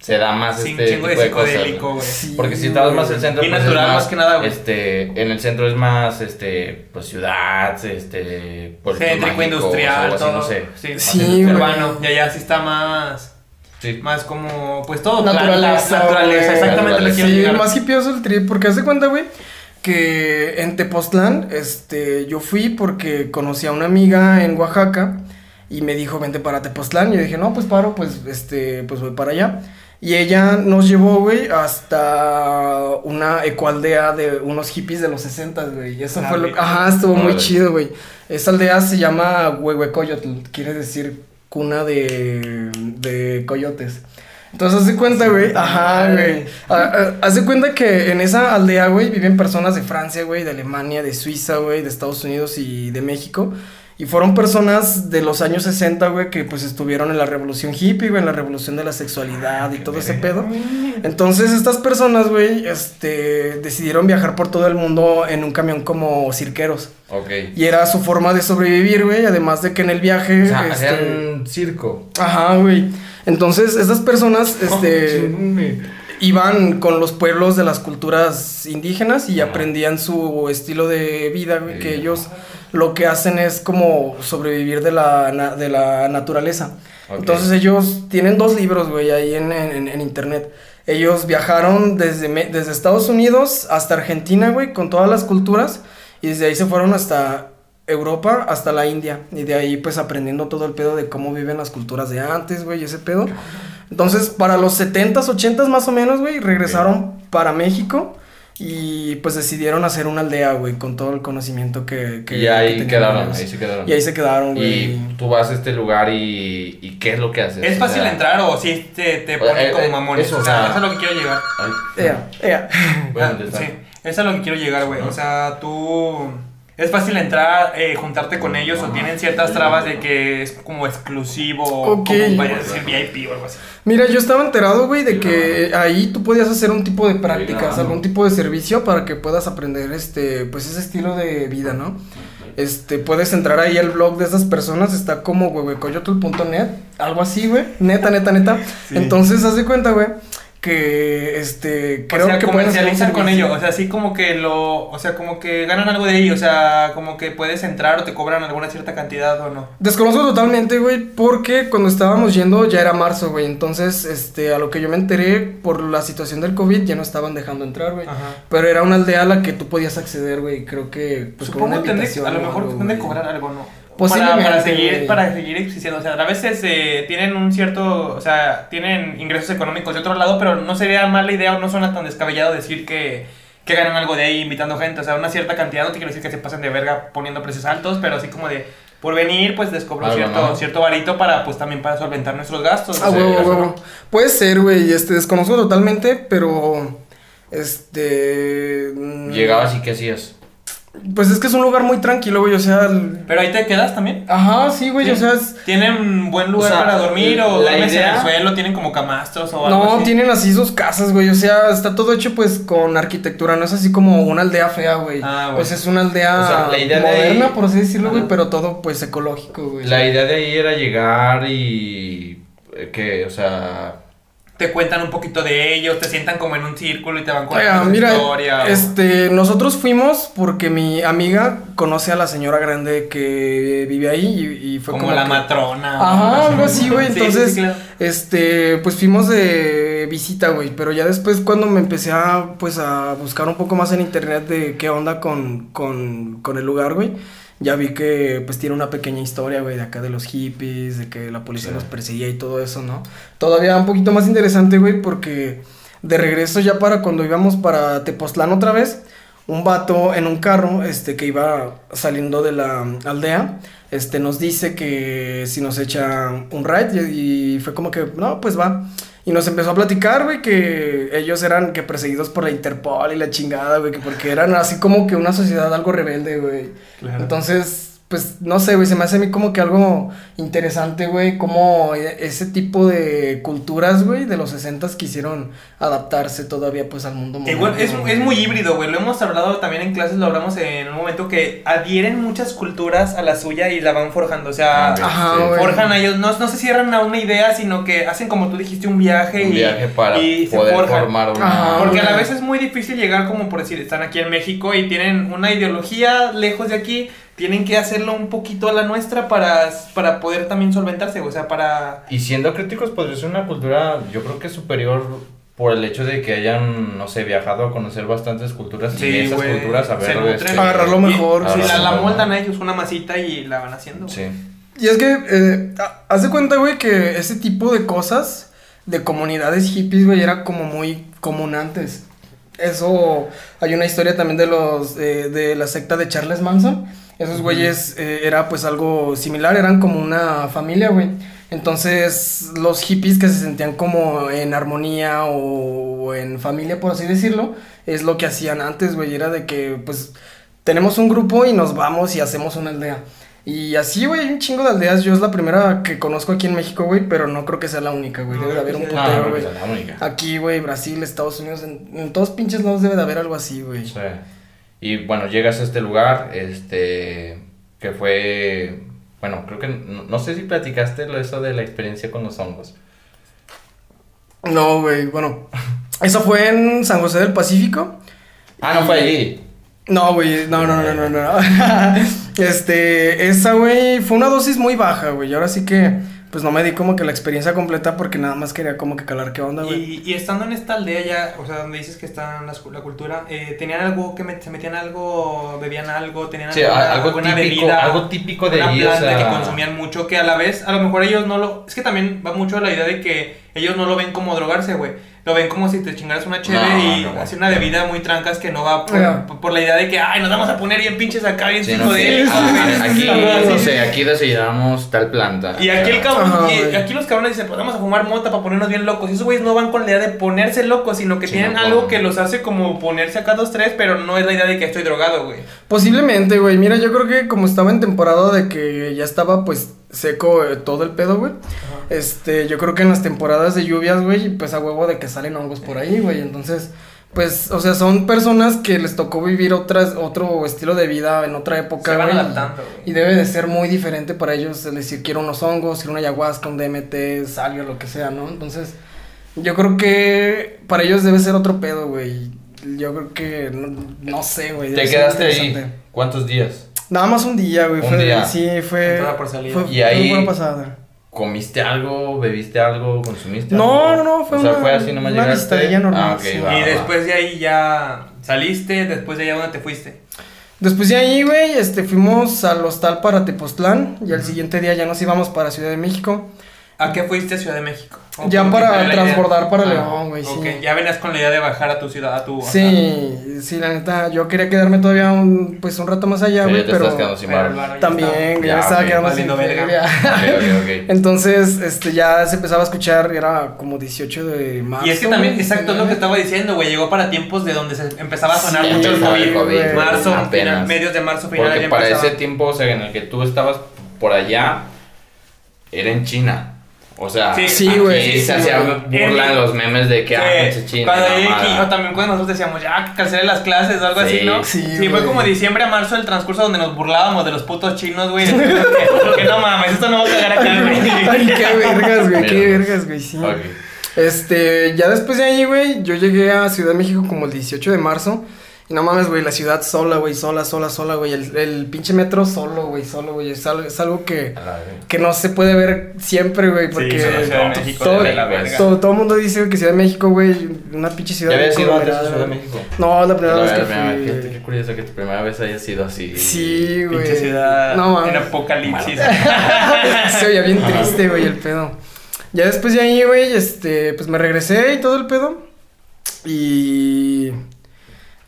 se da más Sin este chingo tipo de de cosas. psicodélico, güey. Sí, Porque si vas más güey. al centro, Y pues, natural, es más que nada, güey. Este, en el centro es más, este, pues ciudad, este, pueblo Céntrico, industrial, todo. no sé. Sí, Sí, urbano. Y allá sí está más. Sí. Más como. Pues todo. Naturaleza, naturaleza. Exactamente quiero Sí, llegar. más hipioso el trip, porque hace cuenta, güey, que en Tepoztlán, este, yo fui porque conocí a una amiga en Oaxaca y me dijo, vente para Tepoztlán, y yo dije, no, pues paro, pues, este, pues voy para allá. Y ella nos llevó, güey, hasta una ecoaldea de unos hippies de los 60, güey. Y eso Ah, fue lo güey. Ajá, estuvo muy chido, güey. Esa aldea se llama Huehuecoyotl, quiere decir cuna de, de coyotes. Entonces, haz de cuenta, güey. Ajá, güey. Haz de cuenta que en esa aldea, güey, viven personas de Francia, güey, de Alemania, de Suiza, güey, de Estados Unidos y de México. Y fueron personas de los años 60, güey, que pues estuvieron en la revolución hippie, güey, en la revolución de la sexualidad y todo ese pedo. Entonces, estas personas, güey, este, decidieron viajar por todo el mundo en un camión como cirqueros. Ok. Y era su forma de sobrevivir, güey, además de que en el viaje... O sea, este, hacían circo. Ajá, güey. Entonces, estas personas, *laughs* este, iban con los pueblos de las culturas indígenas y Ajá. aprendían su estilo de vida, güey, que ellos lo que hacen es como sobrevivir de la, de la naturaleza. Entonces ellos tienen dos libros, güey, ahí en, en- en internet. Ellos viajaron desde, desde Estados Unidos hasta Argentina, güey, con todas las culturas. Y desde ahí se fueron hasta Europa, hasta la India. Y de ahí, pues, aprendiendo todo el pedo de cómo viven las culturas de antes, güey, ese pedo. Entonces, para los 70s, 80s más o menos, güey, regresaron para México. Y pues decidieron hacer una aldea, güey, con todo el conocimiento que... que y que ahí tenían quedaron, ahí se quedaron. Y ahí se quedaron, güey. Y tú vas a este lugar y, y ¿qué es lo que haces? ¿Es O fácil sea, entrar o si te, te ponen eh, como eh, mamones? eso, o sea, eso es a lo que quiero llegar. ay, Ea, ea. bueno, Ah, *laughs* sí, eso es a lo que quiero llegar, güey. O sea, tú. ¿Es fácil entrar, eh, juntarte con ellos o tienen ciertas trabas de que es como exclusivo o Ok. como vaya a decir VIP o algo así? Mira, yo estaba enterado, güey, de que ahí tú podías hacer un tipo de prácticas, algún tipo de servicio para que puedas aprender este, pues ese estilo de vida, ¿no? Este, puedes entrar ahí al blog de esas personas, está como huehuecoyotl.net, algo así, güey, neta, neta, neta. *laughs* Entonces, haz de cuenta, güey, que este, creo o sea, que comercializan con ellos, o sea, así como que lo, o sea, como que ganan algo de ahí, o sea, como que puedes entrar o te cobran alguna cierta cantidad o no. Desconozco totalmente, güey, porque cuando estábamos yendo ya era marzo, güey. Entonces, este, a lo que yo me enteré por la situación del COVID ya no estaban dejando entrar, güey. Pero era una aldea a la que tú podías acceder, güey. Creo que, pues, con una Supongo tendré- invitación. a lo mejor algo, tendré que güey. cobrar algo, ¿no? Posiblemente, Para, para seguir, para seguir existiendo. O sea, a veces eh, tienen un cierto, o sea, tienen ingresos económicos de otro lado, pero no sería mala idea o no suena tan descabellado decir que, que ganan algo de ahí invitando gente. O sea, una cierta cantidad, no te quiero decir que se pasen de verga poniendo precios altos, pero así como de, por venir, pues les cobro cierto, ¿no? cierto varito para, pues también para solventar nuestros gastos. Ah, huevo, huevo. ¿no? Puede ser, güey. Este, desconozco totalmente, pero. Este. mm, Llegabas y ¿qué hacías? Pues es que es un lugar muy tranquilo, güey. O sea. el- Pero ahí te quedas también. Ajá, sí, güey. O sea, es. ¿Tienen buen lugar O sea, para dormir o la duermes en el suelo? ¿Tienen como camastros o algo No, así? tienen así sus casas, güey. O sea, está todo hecho pues con arquitectura. No es así como una aldea fea, güey. Ah, güey. O sea, es una aldea O sea, la idea de moderna, ahí- por así decirlo, güey. Pero todo pues ecológico, güey. La idea de ahí era llegar y... eh, que, o sea... te cuentan un poquito de ellos, te sientan como en un círculo y te van Oiga, contando su mira, historia. o- este, nosotros fuimos porque mi amiga conoce a la señora grande que vive ahí y, y fue como, como, la que- matrona. Ajá, algo así, güey. Sí, Entonces, sí, claro. este, pues fuimos de visita, güey. Pero ya después cuando me empecé a, pues, a buscar un poco más en internet de qué onda con, con, con el lugar, güey. Ya vi que, pues, tiene una pequeña historia, güey, de acá de los hippies, de que la policía Sí. los perseguía y todo eso, ¿no? Todavía un poquito más interesante, güey, porque de regreso ya para cuando íbamos para Tepoztlán otra vez, un vato en un carro, este, que iba saliendo de la aldea, este, nos dice que si nos echa un ride y, y fue como que, no, pues va. Y nos empezó a platicar, güey, que ellos eran que perseguidos por la Interpol y la chingada, güey, que porque eran así como que una sociedad algo rebelde, güey. Claro. Entonces, pues no sé, güey, se me hace a mí como que algo interesante, güey, como e- ese tipo de culturas, güey, de los 60 quisieron adaptarse todavía pues al mundo Que igual es, moderno, es muy híbrido, güey. Lo hemos hablado también en clases, lo hablamos en un momento que adhieren muchas culturas a la suya y la van forjando. O sea, Ah. Ajá, Sí. forjan a ellos, no, no se cierran a una idea, sino que hacen como tú dijiste un viaje Un y, viaje para y se forjan. formar una... Ajá. Porque a la vez es muy difícil llegar como por decir, están aquí en México y tienen una ideología lejos de aquí, tienen que hacerlo un poquito a la nuestra para, para poder también solventarse, o sea, para... Y siendo críticos, podría ser una cultura, yo creo que superior por el hecho de que hayan, no sé, viajado a conocer bastantes culturas y Sí, de esas güey, culturas a ver... este, Agarrar lo mejor, Sí, sí, la, la moldan a ellos una masita y la van haciendo. Sí. Y es que, eh, ha- haz de cuenta, güey, que ese tipo de cosas de comunidades hippies, güey, era como muy común antes. Eso, hay una historia también de los, eh, de la secta de Charles Manson. Esos güeyes eh, era pues algo similar, eran como una familia, güey. Entonces, los hippies que se sentían como en armonía o, en familia, por así decirlo, es lo que hacían antes, güey. Era de que, pues, tenemos un grupo y nos vamos y hacemos una aldea. Y así, güey, hay un chingo de aldeas. Yo es la primera que conozco aquí en México, güey, pero no creo que sea la única, güey. Debe de haber un No, putero, no, güey. Aquí, güey, Brasil, Estados Unidos, en, en todos pinches lados debe de haber algo así, güey. Sí. Y bueno, llegas a este lugar, este, que fue, bueno, creo que, no, no sé si platicaste lo eso de la experiencia con los hongos. No, güey, bueno. Eso fue en San José del Pacífico. Ah, no fue allí. No, güey, no, no, no, no, no. *laughs* este, esa, güey, fue una dosis muy baja, güey. Y ahora sí que, pues no me di como que la experiencia completa porque nada más quería como que calar qué onda, güey. Y, y estando en esta aldea ya, o sea, donde dices que está la, la cultura, eh, ¿tenían algo que met- se metían algo, bebían algo, tenían Sí, alguna, a- algo alguna típico, bebida, algo típico de una allí, o sea, que consumían mucho, que a la vez, a lo mejor ellos no lo, es que también va mucho la idea de que ellos no lo ven como drogarse, güey. Lo ven como si te chingaras una cheve No, y no. hacer una bebida muy trancas que no va por, Ajá. por- por la idea de que, ay, nos vamos a poner bien pinches acá, bien Sí, no de sé, ah, aquí, no sé, aquí desayunamos tal planta. Y aquí el cabrón, y aquí los cabrones dicen, pues vamos a fumar mota para ponernos bien locos. Y esos güeyes no van con la idea de ponerse locos, sino que Sí, tienen no, algo que los hace como ponerse acá dos, tres, pero no es la idea de que estoy drogado, güey. Posiblemente, güey. Mira, yo creo que como estaba en temporada de que ya estaba pues seco eh, todo el pedo, güey. Este, yo creo que en las temporadas de lluvias, güey, pues a huevo de que salen hongos por ahí, güey. Entonces, pues, o sea, son personas que les tocó vivir otras, otro estilo de vida en otra época, Se van güey. adaptando, güey. Y debe de ser muy diferente para ellos el decir quiero unos hongos, quiero una ayahuasca, un DMT, salio, lo que sea, ¿no? Entonces, yo creo que para ellos debe ser otro pedo, güey. Yo creo que, no, no sé, güey. ¿Te quedaste ahí? ¿Cuántos días? Nada más un día, güey. Un Fue, día. Sí, fue. Entrada por salida. Fue, Y fue ahí- pasada. ¿Comiste algo? ¿Bebiste algo? ¿Consumiste No, algo? no, no, fue o sea, una- fue así nomás una llegaste. normal, Ah, ok, sí. va, y va. después de ahí ya saliste, después de allá, ¿dónde te fuiste? Después de ahí, güey, este, fuimos al hostal para Tepoztlán. Y al siguiente día ya nos íbamos para Ciudad de México. ¿A qué fuiste a Ciudad de México? ¿O Ya para transbordar para Ah, León, güey, sí. ok, ya venías con la idea de bajar a tu ciudad, a tu... Sí, sí, la neta, yo quería quedararme todavía un, pues un rato más allá, Pero güey, te pero estás quedando sin pero bar. también, ya Ya, me estaba ok, quedando sin verga. feria. Ok, ok, ok. *laughs* Entonces, este, ya se empezaba a escuchar, era como 18 de marzo. Y es que también, exacto, es lo que 19. estaba diciendo, güey. Llegó para tiempos de donde se empezaba a sonar Sí, mucho el COVID. COVID, marzo, final, medios de marzo, final Porque para empezaba. ese tiempo, o sea, en el que tú estabas por allá, era en China. O sea, Sí, Sí, aquí güey, sí, se sí, hacía güey. burla En- en los memes de que, ah, Sí, pinche China. cuando la llegué mamada. aquí, o también cuando nosotros decíamos, ya, que cancelen las clases o algo Sí, así, ¿no? sí, fue güey. como diciembre a marzo el transcurso donde nos burlábamos de los putos chinos, güey. *laughs* que, no mames, esto no va a cagar acá, güey. *laughs* Ay, qué vergas, güey, qué vergas, güey, sí. Ok. Este, ya después de ahí, güey, yo llegué a Ciudad de México como el 18 de marzo. Y no mames, güey, la ciudad sola, güey, sola, sola, sola, güey. El, el pinche metro solo, güey, solo, güey. Es algo, es algo que, que no se puede ver siempre, güey, porque Sí, la Ciudad de to- México todo, de la verga. todo, todo el mundo dice que Ciudad de México, güey, una pinche ciudad. ¿Ya habías ido antes a Ciudad de. México? No, es la primera La vez que fui. Fíjate qué curioso que tu primera vez haya sido así. Sí, güey. Pinche ciudad No mames. en apocalipsis. *laughs* Se oía bien triste, güey, el pedo. Ya después de ahí, güey, este, pues me regresé y todo el pedo. Y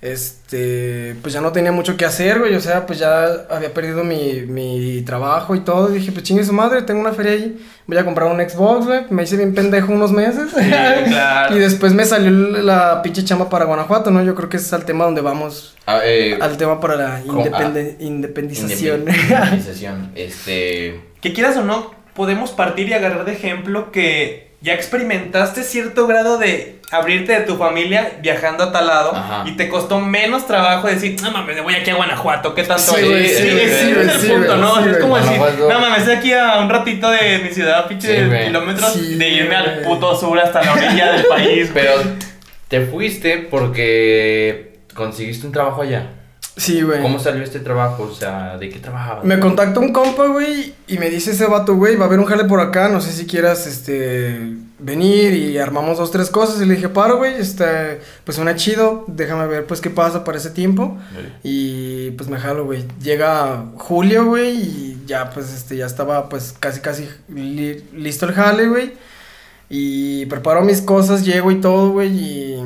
este, pues ya no tenía mucho que hacer, güey, o sea, pues ya había perdido mi, mi trabajo y todo, dije, pues chingue su madre, tengo una feria ahí, voy a comprar un Xbox, güey, me hice bien pendejo unos meses, *laughs* claro. y después me salió la pinche chamba para Guanajuato, ¿no? Yo creo que ese es el tema donde vamos, Ah, eh, al tema para la independe- independización. *laughs* independización. Este. Que quieras o no, podemos partir y agarrar de ejemplo que ya experimentaste cierto grado de abrirte de tu familia viajando a tal lado Ajá. y te costó menos trabajo decir, no mames, me voy aquí a Guanajuato, ¿qué tanto Sí, hay?" güey, Sí, sí, sí, güey, ese sí, es güey, el punto, ¿no? es como decir, no mames, estoy aquí a un ratito de mi ciudad, pinche kilómetros, de irme al puto sur hasta la orilla del *laughs* país. Pero te fuiste porque conseguiste un trabajo allá. Sí, güey. ¿Cómo salió este trabajo? O sea, ¿de qué trabajabas? Me contacta un compa, güey, y me dice ese vato, güey, va a haber un jale por acá, no sé si quieras, este, venir y armamos dos, tres cosas. Y le dije, paro, güey, este, pues suena chido, déjame ver, pues, qué pasa para ese tiempo. Y, pues, me jalo, güey. Llega julio, güey, y ya, pues, este, ya estaba, pues, casi, casi li- listo el jale, güey. Y preparo mis cosas, llego y todo, güey, y...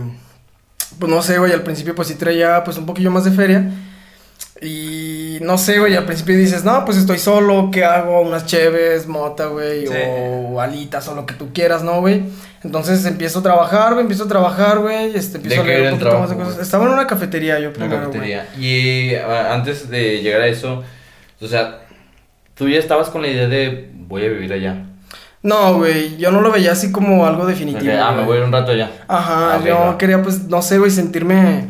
Pues, no sé, güey, al principio, pues, sí traía, pues, un poquillo más de feria. Y no sé, güey, al principio dices, no, pues estoy solo, ¿qué hago? Unas cheves, mota, güey, Sí. o alitas, o lo que tú quieras, ¿no, güey? Entonces empiezo a trabajar, güey, empiezo a trabajar, güey, este, empiezo ¿De a leer un poquito más de trabajo, cosas. Estaba en una cafetería yo Una primero, güey. cafetería. Y antes de llegar a eso, o sea, tú ya estabas con la idea de voy a vivir allá. No, güey, yo no lo veía así como algo definitivo. Ok, ah, me voy a ir un rato allá. Ajá, Ah, yo quería, pues, no sé, güey, sentirme,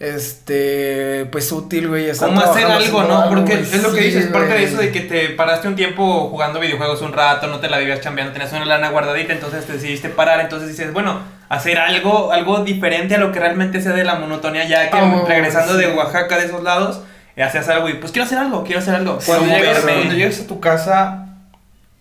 este, pues, útil, güey. ¿Cómo hacer algo, no? algo, Porque es lo que Sí, dices, parte de eso de que te paraste un tiempo jugando videojuegos un rato, no te la vivías chambeando, tenías una lana guardadita, entonces te decidiste parar, entonces dices, bueno, hacer algo, algo diferente a lo que realmente sea de la monotonía, ya que güey, regresando sí. de Oaxaca, de esos lados, eh, hacías algo y pues quiero hacer algo, quiero hacer algo. Cuando Como llegas, verme. cuando llegas a tu casa,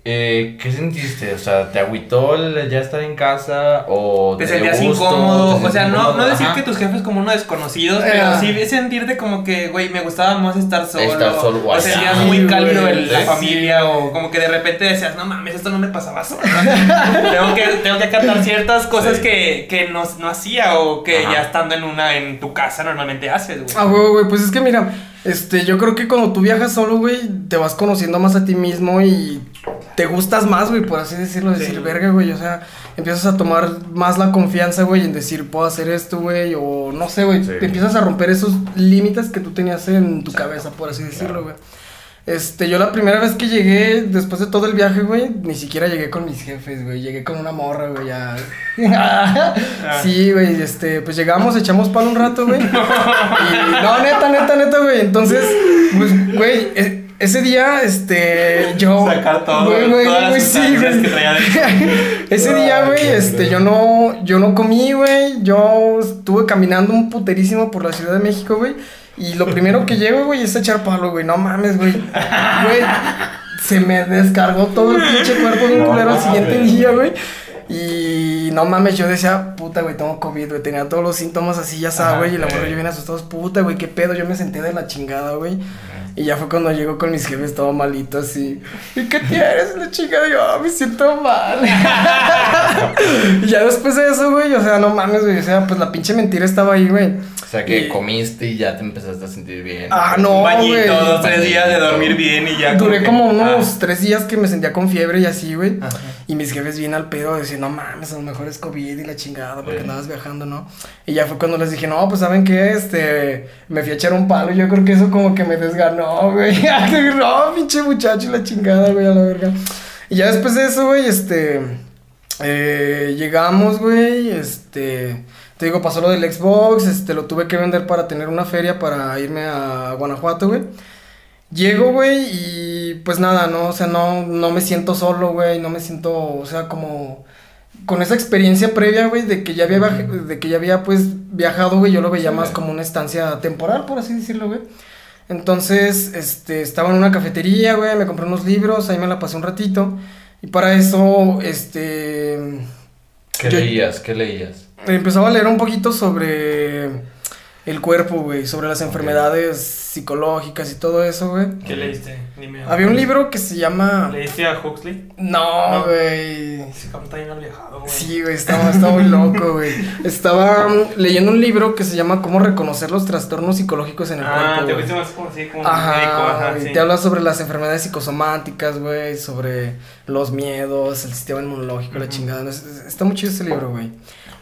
eh, ¿qué sentiste? O sea, ¿te agüitó el ya estar en casa? ¿O Te dio sentías gusto? incómodo, ¿Te o sea, no, decir Ajá. que tus jefes como unos desconocidos, Eh. pero sí sentirte como que, güey, me gustaba más estar solo. Estar solo, o sentías Sí, muy cálido el- la sí. familia, o como que de repente decías, no mames, esto no me pasaba solo. *laughs* tengo, que, tengo que acatar ciertas cosas Sí. que, que no, no hacía, o que Ajá. ya estando en una, en tu casa normalmente haces, güey. Ah, güey, güey, pues es que mira, este, yo creo que cuando tú viajas solo, güey, te vas conociendo más a ti mismo y te gustas más, güey, por así decirlo, decir, Sí. verga, güey, o sea, empiezas a tomar más la confianza, güey, en decir, puedo hacer esto, güey, o no sé, güey, Sí. te empiezas a romper esos límites que tú tenías en tu cabeza, por así decirlo, güey. Este, yo la primera vez que llegué, después de todo el viaje, güey, ni siquiera llegué con mis jefes, güey, llegué con una morra, güey, ya. *laughs* sí, güey, este, pues llegamos, echamos palo un rato, güey. *laughs* Y, no, neta, neta, neta, güey, entonces, pues, güey, e- ese día, este, yo. *laughs* Sacar todo, güey, güey, todas las sí, que traía. *laughs* Ese día, güey, este, yo no, yo no comí, güey, yo estuve caminando un puterísimo por la Ciudad de México, güey, y lo primero que llego, güey, es echar palo, güey, no mames, güey, güey, se me descargó todo el pinche cuerpo de un No culero al siguiente día, güey, y no mames, yo decía, puta, güey, tengo COVID, güey, tenía todos los síntomas así, ya sabes, güey, y la morra yo bien asustados, puta, güey, qué pedo, yo me senté de la chingada, güey, y ya fue cuando llegó con mis jefes todo malito así. ¿Y qué tienes? La chingada, yo "Ah, me siento mal. *laughs* y ya después de eso, güey, o sea, no mames, güey. O sea, pues la pinche mentira estaba ahí, güey. O sea, que Y- comiste y ya te empezaste a sentir bien. Ah, no, Un bañito, güey. dos, tres días de dormir bien y ya. Duré que- como unos Ah. tres días que me sentía con fiebre y así, güey. Ajá. Y mis jefes bien al pedo decían, no mames, a lo mejor es COVID y la chingada porque Sí. andabas viajando, ¿no? Y ya fue cuando les dije, no, pues ¿saben qué? Este, me fui a echar un palo. Yo creo que eso como que me desganó, *laughs* güey. no, pinche muchacho y la chingada, güey, a la verga. Y ya después de eso, güey, este, eh, llegamos, güey, este... Te digo, pasó lo del Xbox, este, lo tuve que vender para tener una feria para irme a Guanajuato, güey. Llego, güey, y pues nada, ¿no? O sea, no, no me siento solo, güey, no me siento, o sea, como con esa experiencia previa, güey, de que ya había, de que ya había, pues, viajado, güey, yo lo veía Sí, más güey. como una estancia temporal, por así decirlo, güey. Entonces, este, estaba en una cafetería, güey, me compré unos libros, ahí me la pasé un ratito, y para eso, este, ¿Qué leías? ¿Qué leías? empezaba a leer un poquito sobre el cuerpo, güey, sobre las enfermedades psicológicas y todo eso, güey. ¿Qué leíste? Dime. Había un libro que se llama... ¿Leíste a Huxley? No, No. güey. Está bien al viajado, güey. Sí, güey, estaba, estaba muy loco, güey. Estaba mm, leyendo un libro que se llama Cómo reconocer los trastornos psicológicos en el Ah, cuerpo. te güey. fuiste más como así, como Ajá, médico, ajá, sí. te habla sobre las enfermedades psicosomáticas, güey, sobre los miedos, el sistema inmunológico, la chingada. Es- es- Está muy chido ese libro, güey.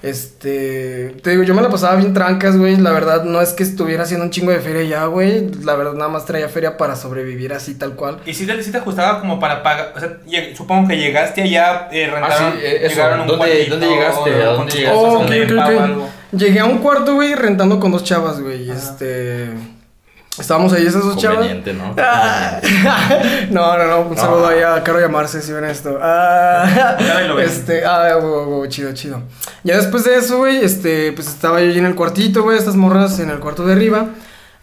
Este, te digo, yo me la pasaba bien trancas, güey. La verdad no es que estuviera haciendo un chingo de feria ya, güey. La verdad nada más traía feria para sobrevivir así tal cual. Y si te, sí te ajustaba como para pagar, o sea, supongo que llegaste allá, eh, rentaron, sí, eh, eso. llegaron un ¿Dónde- cuartito, dónde llegaste? o ¿A dónde llegaste? Oh. Llegué a un cuarto, güey, rentando con dos chavas, güey. Ajá. Este, estábamos ahí esas dos chavas. Ah. *laughs* no, no, no, un No. saludo ahí a Caro Llamarse si ven esto. Ah, lo este, ah, huevo, huevo, chido, chido. Ya después de eso, güey, este, pues estaba yo allí en el cuartito, güey, estas morras en el cuarto de arriba.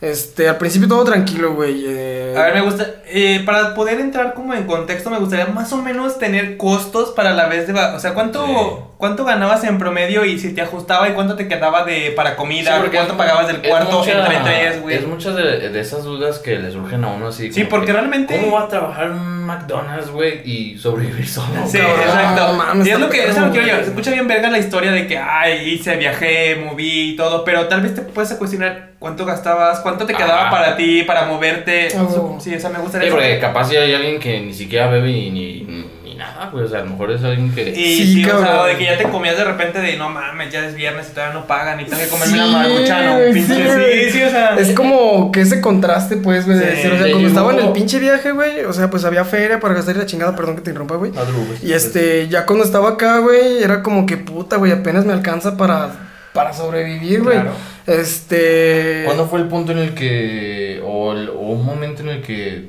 Este, al principio todo tranquilo, güey. eh, A ver, me gusta, eh, para poder entrar como en contexto, me gustaría más o menos tener costos para la vez de, o sea, ¿cuánto, Sí. cuánto ganabas en promedio y si te ajustaba y cuánto te quedaba de para comida, Sí, cuánto es- pagabas del cuarto mucha- entre tres, güey? Es muchas de, de esas dudas que le surgen a uno así. Sí, porque que, realmente- ¿Cómo va a trabajar en un McDonald's, güey, y sobrevivir solo? Sí, cabrón, exacto. mames, y es lo que, eso es perro, lo que quiero güey. Se escucha bien verga la historia de que, ay, hice, viajé, moví y todo, pero tal vez te puedes cuestionar cuánto gastabas, cuánto te quedaba Ajá. para ti, para moverte. Oh. Sí, o sea, me gustaría Sí, porque saber. capaz si hay alguien que ni siquiera bebe ni, ni, ni nada, güey. O sea, a lo mejor es alguien que. Y Sí, sí, o sea, de que ya te comías de repente de no mames, ya es viernes y todavía no pagan y tengo que comerme Sí, una maruchana, güey, un pinche. sí, Sí, o sea. Es como que ese contraste, pues, güey, de decir, o sea, cuando estaba en el pinche viaje, güey, o sea, pues había feria para gastar y la chingada, perdón que te interrumpa, güey. No preocupes. Y este, ya cuando estaba acá, güey, era como que puta, güey, apenas me alcanza para, para sobrevivir, güey. Claro. Este. ¿Cuándo fue el punto en el que. O, el- o un momento en el que.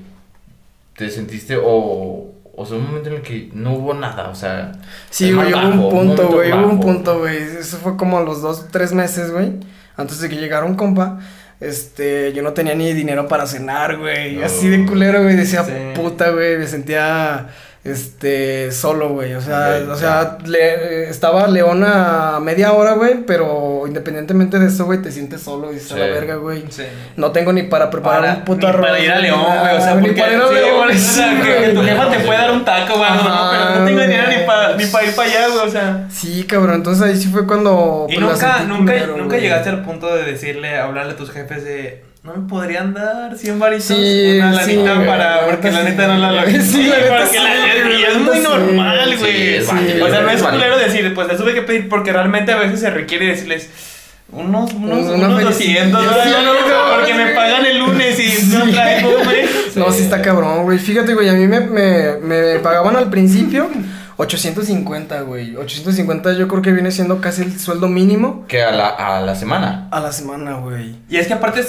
Te sentiste. O. O sea, un momento en el que no hubo nada, o sea. Sí, güey, hubo un punto, güey, hubo un punto, güey. Eso fue como los dos, tres meses, güey. Antes de que llegara un compa. Este, yo no tenía ni dinero para cenar, güey. No. Así de culero, güey. Decía, Sí. puta, güey. Me sentía, este, solo, güey. O sea, Ok, o sea, le- estaba León a media hora, güey. Pero independientemente de eso, güey, te sientes solo y dices, a la verga, güey. Sí. No tengo ni para preparar Para, un puto arroz. para ir a León, güey. O sea, ni porque para ir a sí, León, o sea, *laughs* que, tu jefa te puede dar un taco, güey. no, pero no tengo dinero ni para ni para ir para allá, güey. O sea. Sí, cabrón. Entonces ahí sí fue cuando. Y pues, nunca, nunca, nunca llegaste al punto de decirle, hablarle a tus jefes de. No me podrían dar 100 varitos. Sí, una sí, lanita güey, para. la Porque neta la sí, neta no la güey. Sí, la neta porque sí, la- güey, y la es muy sí. normal, Sí, güey. Sí, o sea, no es culero decir, pues les tuve que pedir porque realmente a veces se requiere decirles. Unos, unos, Una unos felicita- 200 Sí, dólares, no, porque me güey. pagan el lunes y no traigo, *laughs* güey. No, sí está cabrón, güey. Fíjate, güey, a mí me, me, me pagaban al principio 850, güey. 850 yo creo que viene siendo casi el sueldo mínimo Que a la, a la semana. a la semana, güey. Y es que aparte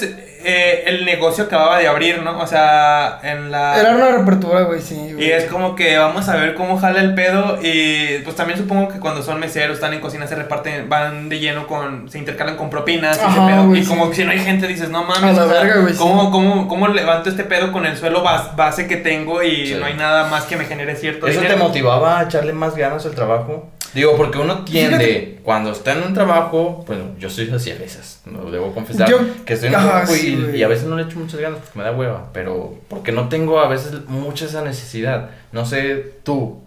eh, el negocio acababa de abrir, ¿no? O sea, en la... Era una reapertura, güey, sí, güey. Y es como que vamos a ver cómo jala el pedo y pues también supongo que cuando son meseros, están en cocina, se reparten, van de lleno con, se intercalan con propinas y ese pedo. güey, y como sí. que si no hay gente dices, no mames, A la o sea, verga, güey, sí. ¿cómo, cómo, cómo levanto este pedo con el suelo bas- base que tengo y Sí. no hay nada más que me genere cierto ¿Eso te motivaba a echarle más ganas al trabajo? Digo, porque uno tiende, cuando está en un trabajo, bueno, yo soy así a veces, no debo confesar, Yo- que estoy en un ajá, trabajo y, sí, güey. y a veces no le echo muchas ganas porque me da hueva, pero porque no tengo a veces mucha esa necesidad. No sé, tú.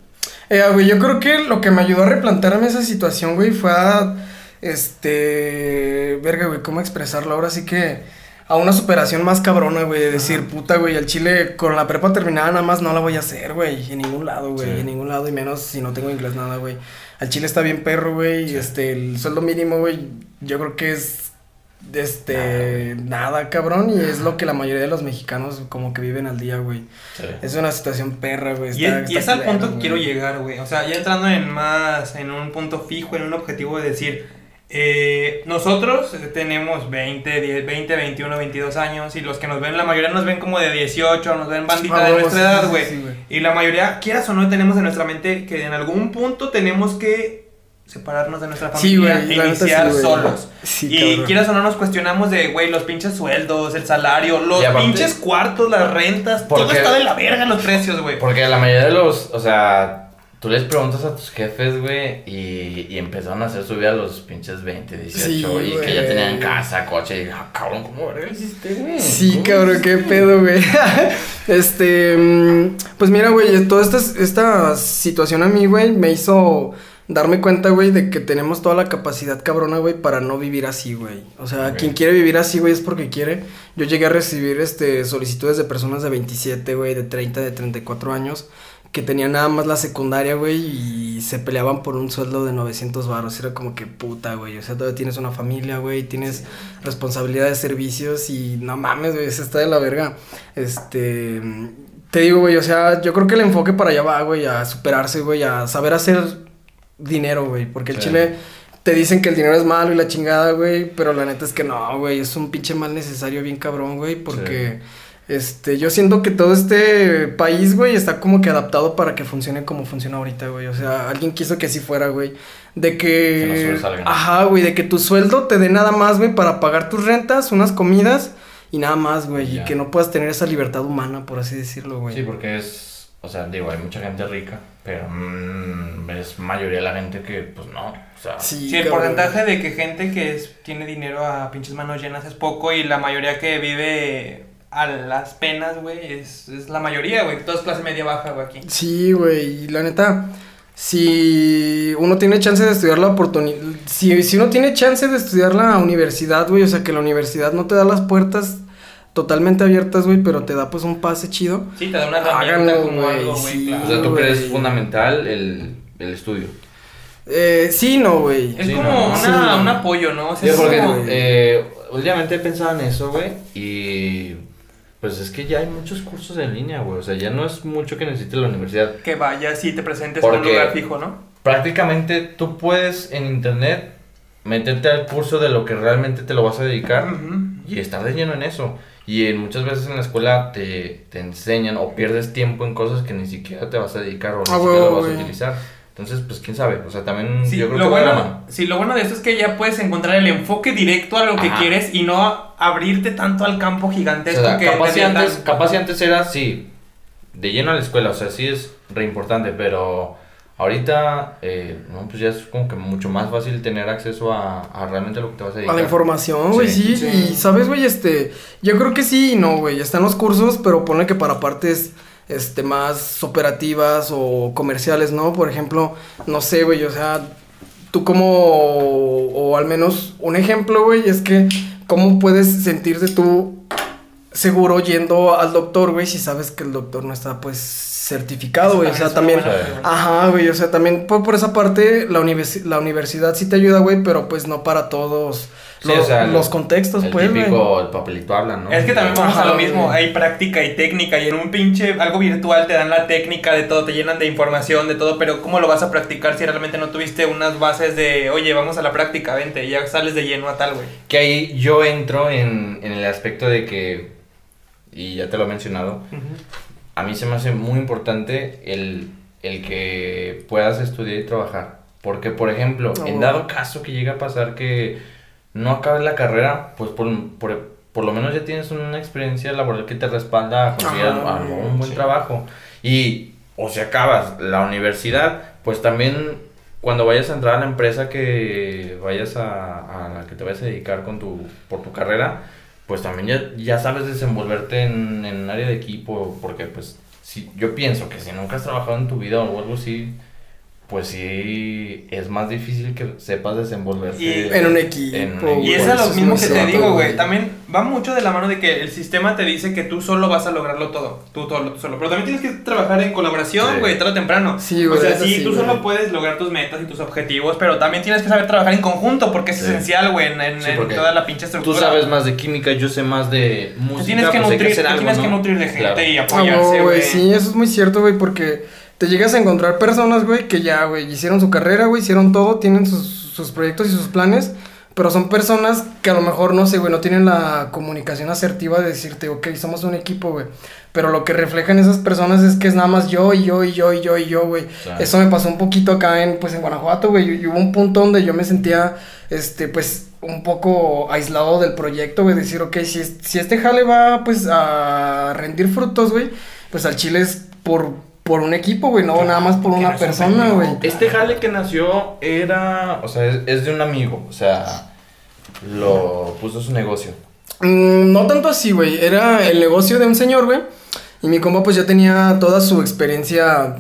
Eh, güey, yo creo que lo que me ayudó a replantearme esa situación, güey, fue a. Este. Verga, güey, ¿cómo expresarlo? Ahora sí que. A una superación más cabrona, güey, de decir, puta, güey, al chile con la prepa terminada nada más no la voy a hacer, güey, en ningún lado, güey, Sí. en ningún lado, y menos si no tengo inglés nada, güey. Al chile está bien perro, güey, y este, el sueldo mínimo, güey, yo creo que es, este, nada, cabrón, y es lo que la mayoría de los mexicanos como que viven al día, güey. Es una situación perra, güey. Y, está- es, y está es al punto que quiero llegar, güey. O sea, ya entrando en más, en un punto fijo, en un objetivo de decir, eh, nosotros tenemos 20, 10, 20, 21, 22 años y los que nos ven, la mayoría nos ven como de 18, nos ven bandita Ah, de nuestra edad, güey. sí, y la mayoría, quieras o no, tenemos en nuestra mente que en algún punto tenemos que separarnos de nuestra Sí, familia e sí, iniciar solos. Sí, y cabrón. quieras o no nos cuestionamos de, güey, los pinches sueldos, el salario, los aparte- pinches cuartos, las rentas, todo está de la verga los precios, güey. Porque la mayoría de los, o sea, tú les preguntas a tus jefes, güey, y, y empezaron a hacer su vida a los pinches 20, 18, Sí, y que ya güey. tenían casa, coche, y ah, cabrón, ¿cómo verga hiciste, güey? Sí, ¿Cómo cabrón, qué pedo, güey. *laughs* este, mm, pues mira, güey, toda esta, esta situación a mí, güey, me hizo darme cuenta, güey, de que tenemos toda la capacidad cabrona, güey, para no vivir así, güey. O sea, quien quiere vivir así, güey, es porque quiere. Yo llegué a recibir, este, solicitudes de personas de 27, güey, de 30, de 34 años, que tenían nada más la secundaria, güey, y se peleaban por un sueldo de 900 baros. Era como que puta, güey. O sea, todavía tienes una familia, güey, tienes responsabilidad de servicios y no mames, güey, eso está de la verga. Este. Te digo, güey, o sea, yo creo que el enfoque para allá va, güey, a superarse, güey, a saber hacer dinero, güey. Porque el Sí. chile te dicen que el dinero es malo y la chingada, güey. Pero la neta es que no, güey. Es un pinche mal necesario bien cabrón, güey. Porque, este, yo siento que todo este país, güey, está como que adaptado para que funcione como funciona ahorita, güey. O sea, alguien quiso que así fuera, güey. De Que no que. sobresalgan. Ajá, güey. De que tu sueldo te dé nada más, güey, para pagar tus rentas, unas comidas. Y nada más, güey. Y que no puedas tener esa libertad humana, por así decirlo, güey. Sí, porque es, o sea, digo, hay mucha gente rica, pero mm, es mayoría de la gente que, pues no, o sea, Sí, Sí, el cabrón. porcentaje de que gente que es, tiene dinero a pinches manos llenas es poco y la mayoría que vive a las penas, güey, es, es la mayoría, güey. Toda es clase media baja, güey, aquí. Sí, güey, y la neta, si uno tiene chance de estudiar la oportunidad, si, si uno tiene chance de estudiar la universidad, güey, o sea que la universidad no te da las puertas totalmente abiertas, güey, pero te da pues un pase chido. Sí, te da una herramienta Háganlo, como güey, algo, güey, sí. claro. o sea, tú güey. crees fundamental el, el estudio. Eh, sí, no, güey. Es Sí, como no, una, sí. un apoyo, ¿no? O sea, Sí, es porque como- eh, últimamente he pensado en eso, güey, y pues es que ya hay muchos cursos en línea, güey, o sea, ya no es mucho que necesite la universidad. que vayas y te presentes en un lugar fijo, ¿no? Prácticamente tú puedes en internet meterte al curso de lo que realmente te lo vas a dedicar. Y estar de lleno en eso. Y en, muchas veces en la escuela te, te enseñan o pierdes tiempo en cosas que ni siquiera te vas a dedicar o ni Ah, siquiera lo vas a utilizar. Entonces, pues quién sabe. O sea, también Sí, yo creo lo que bueno, mano. sí, lo bueno de esto es que ya puedes encontrar el enfoque directo a lo que Ajá. quieres y no abrirte tanto al campo O gigantesco sea, que capaz, si antes, metan- capaz si antes era, sí, de lleno a la escuela. O sea, sí es re importante, pero ahorita, eh, no, pues ya es como que mucho más fácil tener acceso a, a realmente lo que te vas a A dedicar. la información, güey, sí, Sí. Y sabes, güey, este. Yo creo que sí y no, güey. Están los cursos, pero pone que para partes este, más operativas o comerciales, ¿no? Por ejemplo, no sé, güey, o sea, tú como. O al menos un ejemplo, güey, es que. ¿Cómo puedes sentirte tú seguro yendo al doctor, güey, si sabes que el doctor no está, pues, certificado, güey? O sea, también buena. Ajá, güey, o sea, también por, por esa parte la, universi- la universidad sí te ayuda, güey, pero pues no para todos Sí, los, o sea, el- los contextos, El pues, típico, el papelito habla, ¿no? Es que también vamos a Ajá, lo mismo, hay práctica y técnica y en un pinche algo virtual te dan la técnica de todo, te llenan de información, de todo, pero ¿cómo lo vas a practicar si realmente no tuviste unas bases de, oye, vamos a la práctica, vente, y ya sales de lleno a tal, güey? Que ahí yo entro en, en el aspecto de que, y ya te lo he mencionado, a mí se me hace muy importante el, el que puedas estudiar y trabajar. Porque, por ejemplo, Oh. en dado caso que llegue a pasar que no acabes la carrera, pues por, por, por lo menos ya tienes una experiencia laboral que te respalda a conseguir un buen sí. trabajo. Y, o si acabas la universidad, pues también cuando vayas a entrar a la empresa que vayas a, a la que te vayas a dedicar con tu, por tu carrera, pues también ya, ya sabes desenvolverte en, en un área de equipo, porque pues si, yo pienso que si nunca has trabajado en tu vida o algo así, pues sí es más difícil que sepas desenvolverte Y- En un equipo, en un güey. Y eso es lo mismo que te digo, güey. También va mucho de la mano de que el sistema te dice que tú solo vas a lograrlo todo. Tú solo, tú solo. Pero también tienes que trabajar en colaboración, Sí. güey, tarde o temprano. Sí, güey, O sea, sí, sí, tú solo puedes lograr tus metas y tus objetivos, pero también tienes que saber trabajar en conjunto porque es Sí. esencial, güey, en, en- Sí, en porque toda la pinche Tú estructura. sabes más de química, yo sé más de Tú música. tienes que pues hay nutrir, hacer tú algo, tienes ¿no? que nutrir de gente Claro. y Ah, apoyarse, güey, güey. sí, eso es muy cierto, güey, porque te llegas a encontrar personas, güey, que ya, güey, hicieron su carrera, güey, hicieron todo, tienen sus, sus proyectos y sus planes, pero son personas que a lo mejor, no sé, güey, no tienen la comunicación asertiva de decirte, ok, somos un equipo, güey. Pero lo que reflejan esas personas es que es nada más yo y yo y yo y yo y yo, güey. Claro. Eso me pasó un poquito acá en, pues, en Guanajuato, güey. Y hubo un punto donde yo me sentía, este, pues, un poco aislado del proyecto, güey. Decir, ok, si, si este jale va, pues, a rendir frutos, güey, pues al chile es por por un equipo, güey, no nada más por una persona, güey. Este jale que nació era, o sea, es, es de un amigo, o sea, lo puso su negocio. Mm, no tanto así, güey. Era el negocio de un señor, güey. Y mi compa, pues ya tenía toda su experiencia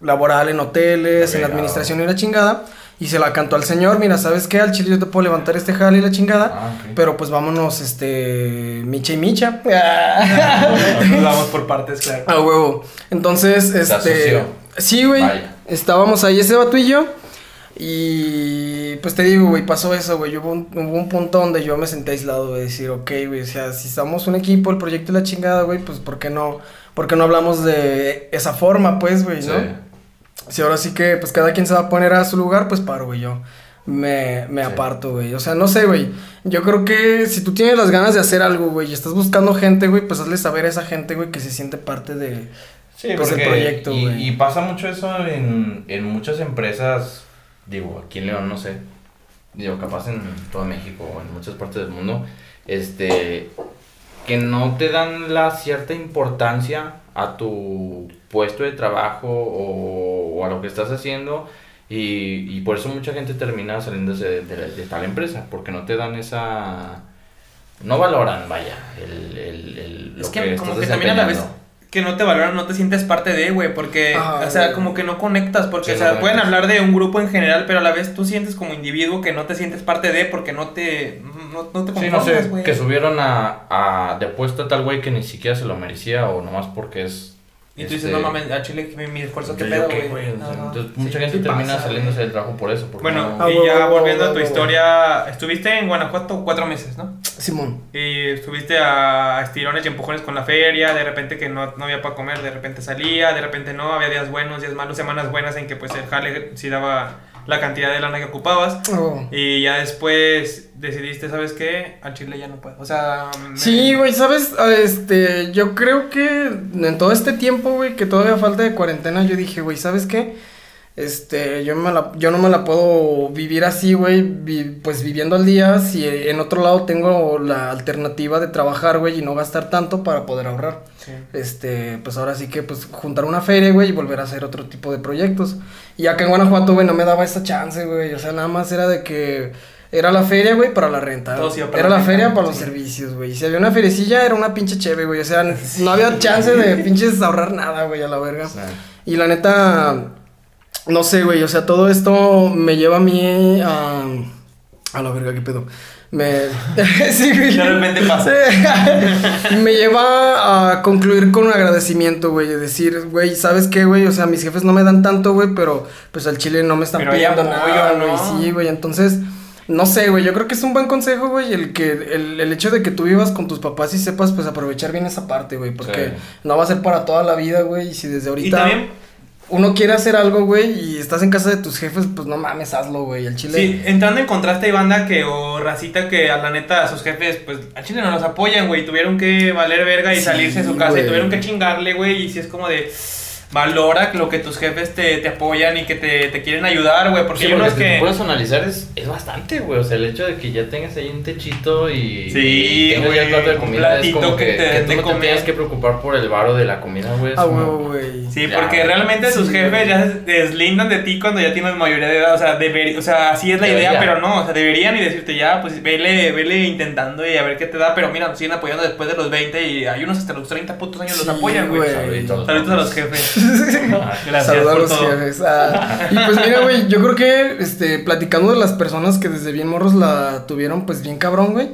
laboral en hoteles, en la Ok, administración y la chingada. Y se la cantó al señor, mira, ¿sabes qué? Al chile yo te puedo levantar este jale y la chingada. Ah. Pero pues vámonos, este, micha y micha. *laughs* Nos vamos por partes, claro. A huevo. Entonces, este. asoció. Sí, güey. Estábamos ahí ese vato y yo. Y pues te digo, güey, pasó eso, güey. Hubo un, hubo un punto donde yo me senté aislado, güey. Decir, ok, güey, o sea, si estamos un equipo, el proyecto y la chingada, güey, pues ¿por qué no? ¿Por qué no hablamos de esa forma, pues, güey, no? Si ahora sí que, pues cada quien se va a poner a su lugar, pues paro, güey, yo. Me, me Sí. aparto, güey. O sea, no sé, güey. Yo creo que si tú tienes las ganas de hacer algo, güey, y estás buscando gente, güey, pues hazle saber a esa gente, güey, que se siente parte de. Sí, Pues el proyecto, y, güey. y pasa mucho eso en, en muchas empresas, digo, aquí en León, no sé, digo, capaz en todo México o en muchas partes del mundo, este, que no te dan la cierta importancia a tu puesto de trabajo o, o a lo que estás haciendo y, y por eso mucha gente termina saliéndose de, de- de tal empresa, porque no te dan esa... No valoran, vaya, el, el, el- lo Es que, como estás que también a la vez. Que no te valoran, no te sientes parte de, güey, porque, Ajá, o sea, güey. como que no conectas, porque, Sí, o no sea, pueden conectas. hablar de un grupo en general, pero a la vez tú sientes como individuo que no te sientes parte de, porque no te, no, no te Sí, no sé, güey. que subieron a, a de puesto a tal güey que ni siquiera se lo merecía o nomás porque es... Y tú dices, este, no mames, a Chile mi, mi esfuerzo, qué pedo, güey. Entonces Sí, mucha gente sí termina pasa, saliéndose del trabajo por eso. porque Bueno, no- Ah, y ya huevo, volviendo a tu historia, estuviste en Guanajuato cuatro meses, ¿no? Simón. Y estuviste a estirones y empujones con la feria, de repente que no, no había para comer, de repente salía, de repente no, había días buenos, días malos, semanas buenas en que pues el jale sí daba la cantidad de lana que ocupabas. Oh. Y ya después decidiste, ¿sabes qué? Al chile ya no puedo. O sea... me- Sí, güey, ¿sabes? Ah, Este, yo creo que en todo este tiempo, güey, que todavía falta de cuarentena, yo dije, güey, ¿sabes qué? Este, yo, me la, yo no me la puedo vivir así, güey, vi- pues viviendo al día, si en otro lado tengo la alternativa de trabajar, güey, y no gastar tanto para poder ahorrar. Sí. Este, pues ahora sí que, pues, juntar una feria, güey, y volver a hacer otro tipo de proyectos. Y acá en Guanajuato, güey, no me daba esa chance, güey, o sea, nada más era de que... Era la feria, güey, para la renta. Todo para Era la feria para los sí. servicios, güey. Y si había una feriecilla, era una pinche cheve, güey. O sea, *laughs* no había chance de pinches ahorrar nada, güey, a la verga. Y la neta, no sé, güey. O sea, todo esto me lleva a mí a. A la verga, qué pedo. Me. *laughs* sí, güey. De repente pasa. *laughs* Me lleva a concluir con un agradecimiento, güey. De decir, güey, ¿sabes qué, güey? O sea, mis jefes no me dan tanto, güey, pero pues al chile no me están Pero pidiendo apoyo, nada, ¿no? güey. Sí, güey. Entonces. No sé, güey, yo creo que es un buen consejo, güey, el que el, el hecho de que tú vivas con tus papás y sepas pues aprovechar bien esa parte, güey, porque Sí. no va a ser para toda la vida, güey, y si desde Y ahorita también, uno quiere hacer algo, güey, y estás en casa de tus jefes, pues no mames, hazlo, güey, el chile. sí, entrando en contraste hay banda que, o racita que a la neta a sus jefes, pues a Chile no los apoyan, güey. Tuvieron que valer verga y Sí, salirse de su casa güey. y tuvieron que chingarle, güey. Y si es como de. Valora lo que tus jefes te, te apoyan y que te, te quieren ayudar, güey. Porque Sí, hay unos porque si que. puedes analizar es, es bastante, güey. O sea, el hecho de que ya tengas ahí un techito y, Sí, güey, plato de un es como que que, te que tú no te tienes que preocupar por el varo de la comida, güey. es Ah, güey. Sí, Ya, porque realmente sus sí, jefes güey. ya se deslindan de ti cuando ya tienes mayoría de edad. O sea, deber, o sea, así es la idea, pero no. O sea, deberían y decirte ya, pues vele, vele intentando y a ver qué te da. Pero mira, nos siguen apoyando después de los 20 y hay unos hasta los 30 putos años los apoyan, güey. güey. Saluditos. Saludos a los jefes. *laughs* *laughs* Gracias Saludos a los jefes. Ah, y pues mira, güey, yo creo que, este, platicando de las personas que desde bien morros la tuvieron, pues bien cabrón, güey.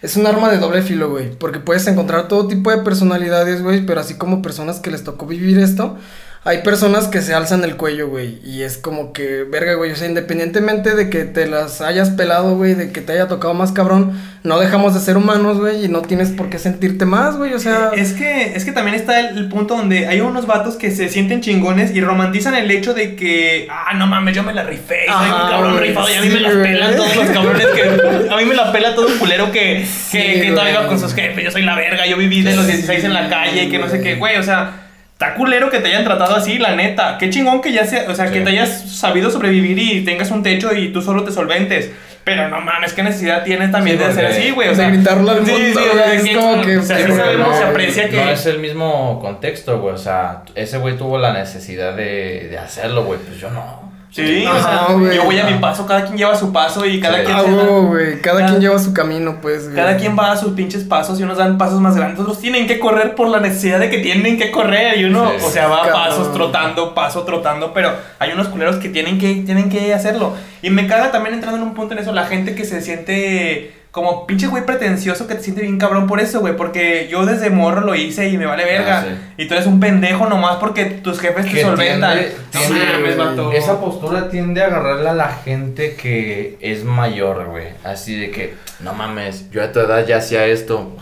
Es un arma de doble filo, güey. Porque puedes encontrar todo tipo de personalidades, güey. Pero así como personas que les tocó vivir esto, hay personas que se alzan el cuello, güey. Y es como que, verga, güey. O sea, independientemente de que te las hayas pelado, güey, de que te haya tocado más cabrón, no dejamos de ser humanos, güey. Y no tienes por qué sentirte más, güey. O sea. Es que, es que también está el, el punto donde hay unos vatos que se sienten chingones y romantizan el hecho de que, ah, no mames, yo me la rifé, soy un cabrón güey, rifado y a mí me las pelan todos los cabrones que. A mí me la pela todo un culero que, que, Sí, que todavía con sus jefes, yo soy la verga, yo viví de los 16 en la calle y que no sé qué, güey, o sea. Está culero que te hayan tratado así, la neta. Qué chingón que ya sea, o sea, que te hayas sabido sobrevivir y tengas un techo y tú solo te solventes. Pero no mames, ¿qué necesidad tienes también Sí, de hacer así, güey? O de sea, gritarlo al mundo, sí, o sea, es como que- O sea, sí pero sabemos, no, se aprecia que. No es el mismo contexto, güey. O sea, ese güey tuvo la necesidad de, de hacerlo, güey. Pues yo no. Sí, o sea, yo voy a mi paso, cada quien lleva su paso y cada Sí. quien Ah, güey. Cada Cada- quien lleva su camino, pues, güey. Cada quien va a sus pinches pasos y unos dan pasos más grandes, otros tienen que correr por la necesidad de que tienen que correr y uno, Sí. o sea, va a pasos trotando, paso trotando, pero hay unos culeros que tienen que tienen que hacerlo. Y me caga también entrando en un punto en eso la gente que se siente como pinche güey pretencioso que te siente bien cabrón por eso, güey, porque yo desde morro lo hice y me vale verga. Ah, sí. Y tú eres un pendejo nomás porque tus jefes te solventan. tiende- No vato. esa postura tiende a agarrarle a la gente que es mayor, güey. Así de que, no mames, yo a tu edad ya hacía esto.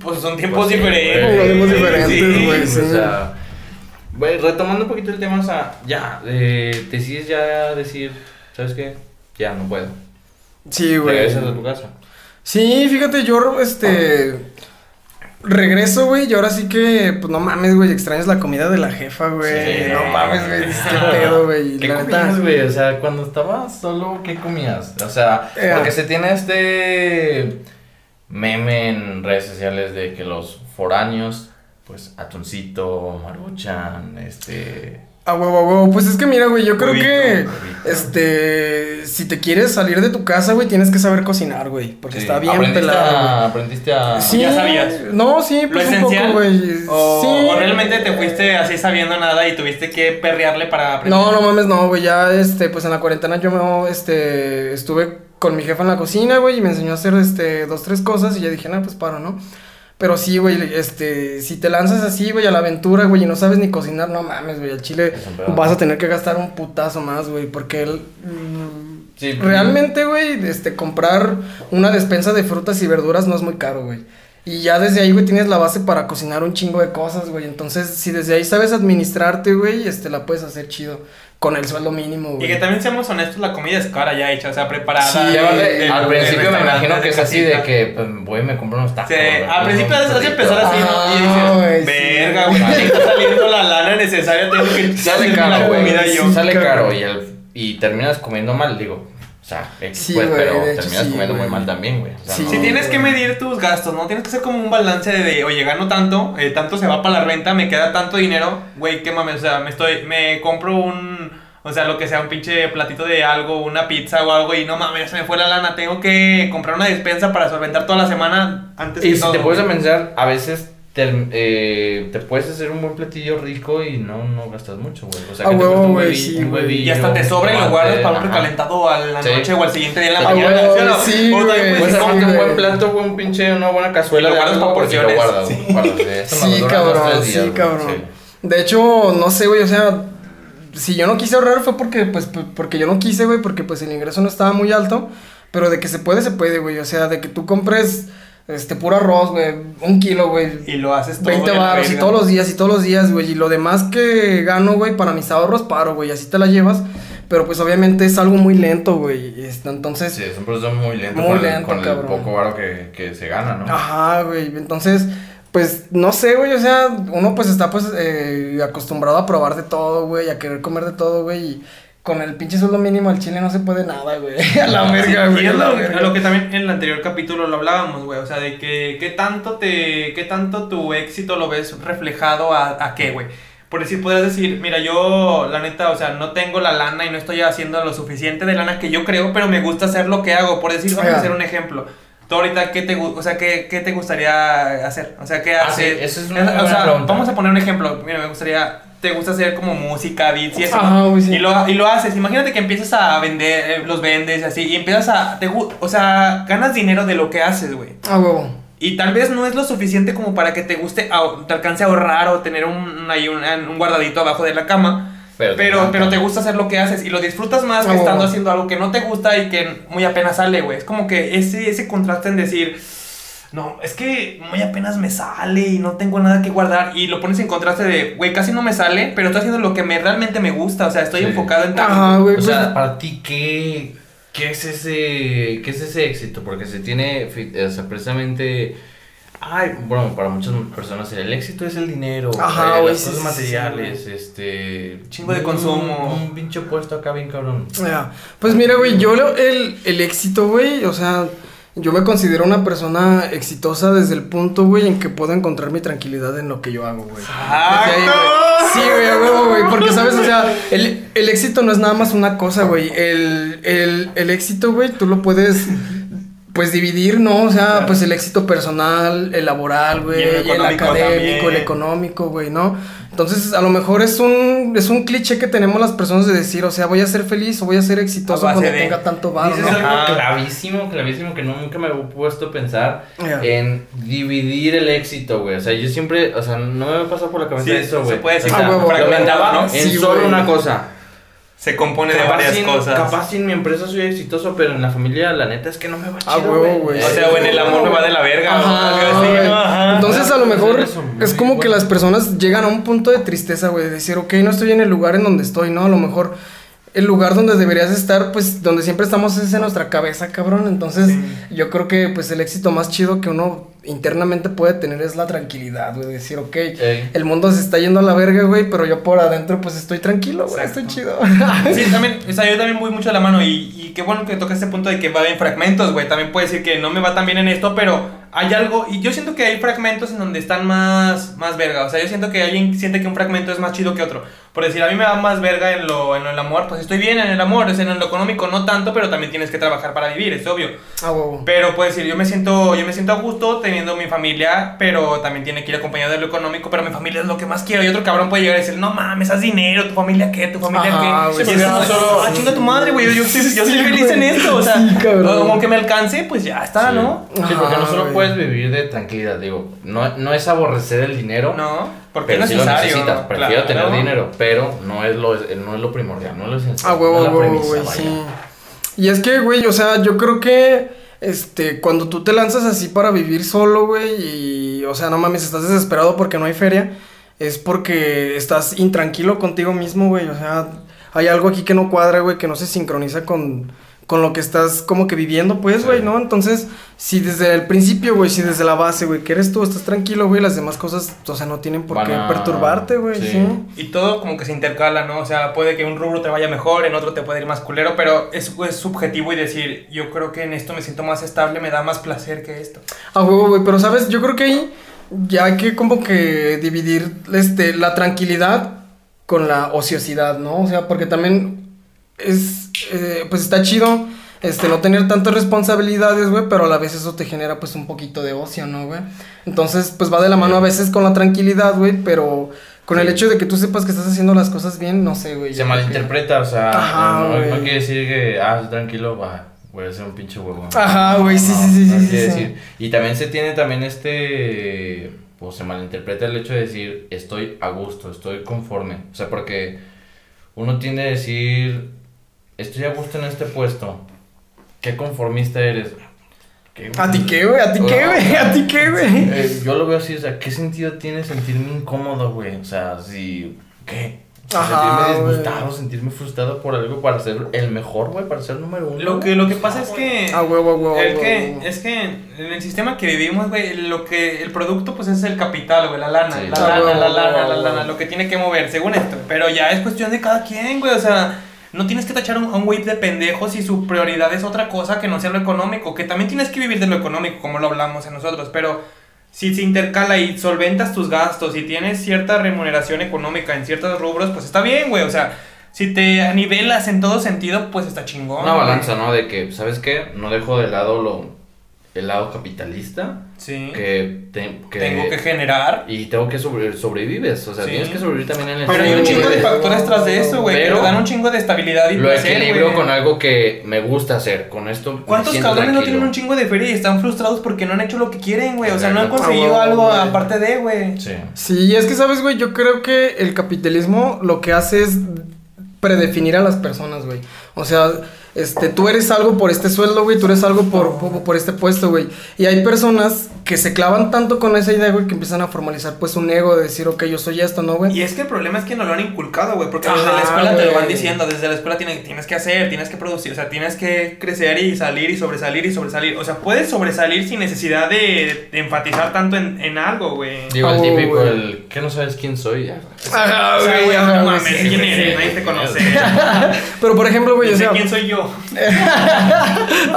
Pues son tiempos Pues sí, diferentes. diferentes, Sí. güey. sí. O sea, güey, retomando un poquito el tema, o sea, ya, eh, decides ya decir, ¿sabes qué? Ya no puedo. Sí, güey. Regresas a tu casa. Sí, fíjate, yo, este. Regreso, güey, y ahora sí que, pues no mames, güey, extrañas la comida de la jefa, güey. Sí, no mames, güey, dices, qué pedo, güey. ¿Qué La comías, güey? O sea, cuando estabas solo, ¿qué comías? O sea, Eh, porque se tiene este meme en redes sociales de que los foráneos, pues, atuncito, maruchan, este... A huevo, a huevo. Pues es que mira, güey, yo creo Huevito, que, huevito. este, si te quieres salir de tu casa, güey, tienes que saber cocinar, güey, porque sí, está bien aprendiste pelado. A, güey. aprendiste a... Sí, ¿Ya sabías? No, sí, ¿Lo pues un esencial? poco, güey. O, sí. o realmente te fuiste así sabiendo nada y tuviste que perrearle para aprender. No, no mames, no, güey, ya, este, pues en la cuarentena yo me, este, estuve con mi jefa en la cocina, güey, y me enseñó a hacer, este, dos, tres cosas, y ya dije, no, pues paro, ¿no? Pero sí, güey, este, si te lanzas así, güey, a la aventura, güey, y no sabes ni cocinar, no mames, güey, al chile vas a tener que gastar un putazo más, güey, porque el, mm, Sí, realmente, güey, este, comprar una despensa de frutas y verduras no es muy caro, güey. Y ya desde ahí, güey, tienes la base para cocinar un chingo de cosas, güey. Entonces, si desde ahí sabes administrarte, güey, este, la puedes hacer chido. Con el sueldo mínimo, Y güey. que también seamos honestos, la comida es cara ya hecha, o sea, preparada. Sí, Y de- de- al de principio me imagino que es así de que, pues, voy y me compro unos tacos. Sí, al principio has de empezar así, ¿no? Y dices, sí. verga, güey, me está saliendo la lana necesaria, tengo que Sale caro, la güey. comida yo. Sale caro y, el- y terminas comiendo mal, digo. O sea, X, Sí, pues, güey, pero de hecho, terminas sí, comiendo güey. muy mal también, güey. O sea, Sí. no- Si tienes que medir tus gastos, ¿no? Tienes que hacer como un balance de, de, oye, gano tanto, eh, tanto se va para la renta, me queda tanto dinero, güey, qué mames, o sea, me estoy, me compro un, o sea, lo que sea, un pinche platito de algo, una pizza o algo, y no mames, se me fue la lana, tengo que comprar una despensa para solventar toda la semana antes Y que si todo. te puedes pensar, a veces te, eh, te puedes hacer un buen platillo rico y no, no gastas mucho, güey. O sea, A que te huevo, un güey, huevi- sí, un güey. huevillo, Y hasta te sobra y lo guardas para un recalentado a la Sí. noche o al siguiente día en la A mañana. huevo, ¿sí o no? sí, O puedes Puedes Sí, hacerte un buen plato, un pinche, una buena cazuela Y lo de guardas lo porciones. guardas, Sí. guardas cabrón, sí, cabrón. sí. De hecho, no sé, güey, o sea, si yo no quise ahorrar fue porque, pues, porque yo no quise, güey, porque, pues, el ingreso no estaba muy alto, pero de que se puede, se puede, güey, o sea, de que tú compres, este, puro arroz, güey, un kilo, güey, Y lo haces todo. 20 de la baros y todos los días y todos los días, güey. Y lo demás que gano, güey, para mis ahorros paro, güey. Así te la llevas. Pero pues obviamente es algo muy lento, güey. este, Entonces, Sí, es un proceso muy lento Muy con, el- lento, el cabrón. poco varo que, que se gana, ¿no? ajá, güey. Entonces, pues no sé, güey. O sea, uno pues está pues eh, acostumbrado a probar de todo, güey. A querer comer de todo, güey. Y con el pinche sueldo mínimo al chile no se puede nada, güey. *laughs* A la verga, Sí, güey. a la lo, verga. a lo que también en el anterior capítulo lo hablábamos, güey. O sea, de que qué tanto te. qué tanto tu éxito lo ves reflejado a, a qué, güey. Por decir, podrías decir, mira, yo, la neta, o sea, no tengo la lana y no estoy haciendo lo suficiente de lana que yo creo, pero me gusta hacer lo que hago. Por decir, vamos a hacer un ejemplo. Tú ahorita, ¿qué te, o sea, ¿qué, qué te gustaría hacer? O sea, ¿qué Ah, sí, haces? esa es una o sea, pregunta. vamos a poner un ejemplo. Mira, me gustaría, te gusta hacer como música, beats y eso. Ajá, güey, sí. Y lo, y lo haces. Imagínate que empiezas a vender, eh, los vendes y así, y empiezas a, te o sea, ganas dinero de lo que haces, güey. Ah, huevo. Y tal vez no es lo suficiente como para que te guste, a- te alcance a ahorrar o tener un, ahí un, un guardadito abajo de la cama. Pero Pero, te pero, te gusta hacer lo que haces y lo disfrutas más que estando haciendo algo que no te gusta y que muy apenas sale, güey. Es como que ese, ese contraste en decir, no, es que muy apenas me sale y no tengo nada que guardar. Y lo pones en contraste de, güey, casi no me sale, pero estoy haciendo lo que me, realmente me gusta. O sea, estoy Sí. enfocado en tal. Ajá, güey. O pues, sea, para ti, ¿qué, qué es ese qué es ese éxito? Porque se tiene, o sea, precisamente Ay, bueno, para muchas personas el éxito es el dinero, Ajá, eh, las cosas sí, sí, materiales, este... Chingo de un- consumo. Un pinche puesto acá bien cabrón. Pues mira, güey, yo lo- el, el éxito, güey, o sea, yo me considero una persona exitosa desde el punto, güey, en que puedo encontrar mi tranquilidad en lo que yo hago, güey. Güey. Sí, güey, huevo, güey, porque, ¿sabes? O sea, el, el éxito no es nada más una cosa, güey. El, el, el éxito, güey, tú lo puedes, pues, dividir, ¿no? O sea, pues, el éxito personal, el laboral, güey, el académico, también. el económico, güey, ¿no? Entonces, a lo mejor es un, es un cliché que tenemos las personas de decir, o sea, voy a ser feliz o voy a ser exitoso cuando de- tenga tanto varo, ¿no? algo clavísimo, clavísimo, que no, nunca me he puesto a pensar en dividir el éxito, güey. O sea, yo siempre, o sea, no me pasado por la cabeza Sí, eso, se güey. puede decir O sea, Ah, huevo, lo huevo, vendaba ¿no? en Sí, solo una cosa. Se compone de varias sin- cosas. Capaz en mi empresa soy exitoso, pero en la familia, la neta es que no me va Ah, chido, huevo, güey. O sea, o en el amor me va de la verga. Ajá, así. ¿no? Ajá. Entonces a lo mejor Eso, muy es como que las personas llegan a un punto de tristeza, güey, de decir, ok, no estoy en el lugar en donde estoy, ¿no? A lo mejor el lugar donde deberías estar, pues donde siempre estamos es en nuestra cabeza, cabrón. Entonces Sí. yo creo que pues el éxito más chido que uno internamente puede tener es la tranquilidad, güey, de decir, ok, Ey. el mundo se está yendo a la verga, güey, pero yo por adentro pues estoy tranquilo, güey, Exacto. estoy chido. *laughs* Sí, también, *laughs* o sea, yo también voy mucho a la mano y, y qué bueno que toca este punto de que va en fragmentos, güey. También puede decir que no me va tan bien en esto, pero hay algo, y yo siento que hay fragmentos en donde están más, más verga. O sea, yo siento que alguien siente que un fragmento es más chido que otro. Por decir, a mí me va más verga en lo, en lo del amor, pues estoy bien en el amor, es en lo económico no tanto, pero también tienes que trabajar para vivir, es obvio. Ah, huevo. Pero puedo decir, yo me siento, yo me siento a gusto teniendo mi familia, pero también tiene que ir acompañado de lo económico, pero mi familia es lo que más quiero. Y otro cabrón puede llegar y decir, no mames, haz dinero, tu familia qué, tu familia Ajá, qué. güey, Y sí, es como sí, solo, sí, ah, sí. chinga tu madre, güey, yo, yo, soy- yo soy Sí, feliz en güey. esto, o sea, Sí, cabrón. como que me alcance, pues ya está, Sí. ¿no? Sí, porque no solo güey. puedes vivir de tranquilidad, digo, no, no es aborrecer el dinero, No, porque pero es sí lo necesario. necesitas. Prefiero claro. tener dinero, pero no es lo, no es lo primordial, no es lo esencial. Ah, huevo, no es la huevo, premisa, güey, vaya. sí. Y es que, güey, o sea, yo creo que, este, cuando tú te lanzas así para vivir solo, güey, y, o sea, no mames, estás desesperado porque no hay feria, es porque estás intranquilo contigo mismo, güey, o sea, hay algo aquí que no cuadra, güey, que no se sincroniza con, con lo que estás como que viviendo, pues, Sí. güey, ¿no? Entonces, si desde el principio, güey, si desde la base, güey, que eres tú, estás tranquilo, güey, las demás cosas, o sea, no tienen por Van qué a- perturbarte, güey, sí. sí. Y todo como que se intercala, ¿no? O sea, puede que un rubro te vaya mejor, en otro te puede ir más culero, pero es, es subjetivo y decir, yo creo que en esto me siento más estable, me da más placer que esto. A huevo, güey, pero sabes, yo creo que ahí ya hay que como que dividir este, la tranquilidad con la ociosidad, ¿no? O sea, porque también es, eh, pues está chido, este, no tener tantas responsabilidades, güey, pero a la vez eso te genera pues un poquito de ocio, ¿no, güey? Entonces, pues va de la mano a veces con la tranquilidad, güey, pero con el hecho de que tú sepas que estás haciendo las cosas bien, no sé, güey. Se que- malinterpreta, o sea, Ajá, no, no- no güey. quiere decir que, ah, tranquilo, va, voy a ser un pinche huevo. Ajá, güey, sí, No, sí, sí, sí, sí. Y también se tiene también este, pues se malinterpreta el hecho de decir, estoy a gusto, estoy conforme. O sea, porque uno tiende a decir, estoy a gusto en este puesto. ¿Qué conformista eres? ¿Qué, ¿A ti qué, güey? ¿A ti qué, güey? ¿A ti qué, güey? Eh, yo lo veo así, o sea, ¿qué sentido tiene sentirme incómodo, güey? O sea, si, ¿qué? Ajá, sentirme güey. disgustado, sentirme frustrado por algo para ser el mejor, güey, para ser número uno. Lo que, lo que pasa es que... A huevo, a huevo, a El que, es que en el sistema que vivimos, güey, lo que, el producto, pues es el capital, güey, la lana, Sí. la Ah, lana, huevo, la lana, huevo, la huevo. lana, lo que tiene que mover, según esto. Pero ya es cuestión de cada quien, güey, o sea, no tienes que tachar un, a un güey de pendejo si su prioridad es otra cosa que no sea lo económico, que también tienes que vivir de lo económico, como lo hablamos en nosotros, pero si se intercala y solventas tus gastos y tienes cierta remuneración económica en ciertos rubros, pues está bien, güey, o sea, si te nivelas en todo sentido, pues está chingón. Una balanza, ¿no? De que, ¿sabes qué? No dejo de lado lo, el lado capitalista, Sí. que, te- que- Tengo que generar. Y tengo que sobre, sobrevives, o sea, Sí. tienes que sobrevivir también en el Pero hay un chingo de factores tras de eso, güey. Que Pero dan un chingo de estabilidad y Lo placer, equilibrio con algo que me gusta hacer, con esto ¿Cuántos cabrones no tienen un chingo de feria y están frustrados porque no han hecho lo que quieren, güey? O sea, no han conseguido Ah, algo aparte de, güey. Sí. Sí, es que sabes, güey, yo creo que el capitalismo lo que hace es predefinir a las personas, güey. O sea, este, tú eres algo por este sueldo, güey, tú eres algo por, por, por este puesto, güey. Y hay personas que se clavan tanto con esa idea, güey, que empiezan a formalizar, pues, un ego de decir, ok, yo soy esto, ¿no, güey? Y es que el problema es que no lo han inculcado, güey, porque desde la escuela te lo van güey. diciendo, desde la escuela tienes, tienes que hacer, tienes que producir, o sea, tienes que crecer y salir y sobresalir y sobresalir. O sea, puedes sobresalir sin necesidad de, de enfatizar tanto en, en algo, güey. Digo, el Oh, típico, güey. el que no sabes quién soy. Ya. Ajá, O sea, güey, no güey, mames, sí, ¿quién güey, eres? sí. Nadie te conoce. *laughs* Pero, por ejemplo, güey, Yo sé sea... quién soy yo.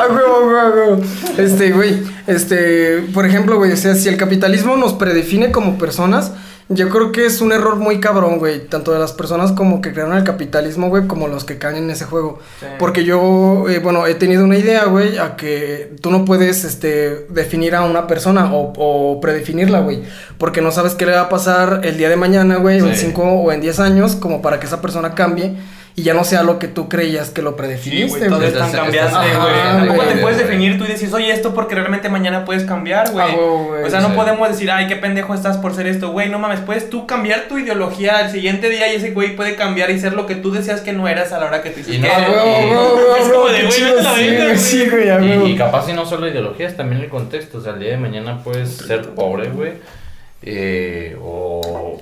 Huevo, huevo, huevo. Este, güey, este, por ejemplo, güey, o sea, si el capitalismo nos predefine como personas, yo creo que es un error muy cabrón, güey, tanto de las personas como que crearon el capitalismo, güey, como los que caen en ese juego. Sí. Porque yo, eh, bueno, he tenido una idea, güey, a que tú no puedes, este, definir a una persona o, o predefinirla, güey, porque no sabes qué le va a pasar el día de mañana, güey, o en Sí. 5 o en 10 años, como para que esa persona cambie y ya no sea lo que tú creías que lo Sí, predefiniste, güey, es tan estás- güey. Güey, te puedes definir tú y decir, soy esto porque realmente mañana puedes cambiar, güey. Ah, o sea, no sí. podemos decir, ay, qué pendejo estás por ser esto, güey. No mames, puedes tú cambiar tu ideología al siguiente día y ese güey puede cambiar y ser lo que tú decías que no eras a la hora que Y hiciste. no- Ah, Es como de, güey, sí, güey, sí, y capaz y no solo ideologías, también el contexto. O sea, el día de mañana puedes ser pobre, güey. eh, o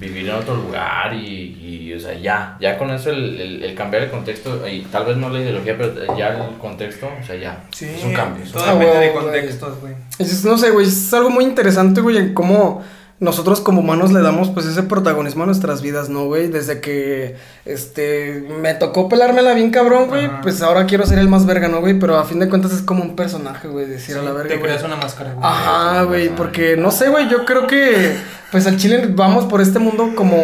vivir en otro lugar y, y, o sea, ya. Ya con eso el, el, el cambiar el contexto, y tal vez no la ideología, pero ya el contexto, o sea, ya. Sí, es un cambio. es un Todo Ah, de contextos, güey. No sé, güey, es algo muy interesante, güey, en cómo nosotros como humanos le damos pues ese protagonismo a nuestras vidas, ¿no, güey? Desde que, este, me tocó pelármela bien cabrón, güey, Ajá. pues ahora quiero ser el más verga, ¿no, güey? Pero a fin de cuentas es como un personaje, güey, decir a la verga, Te creas una máscara, güey. Ajá, güey, porque no sé, güey, yo creo que pues al chile vamos por este mundo como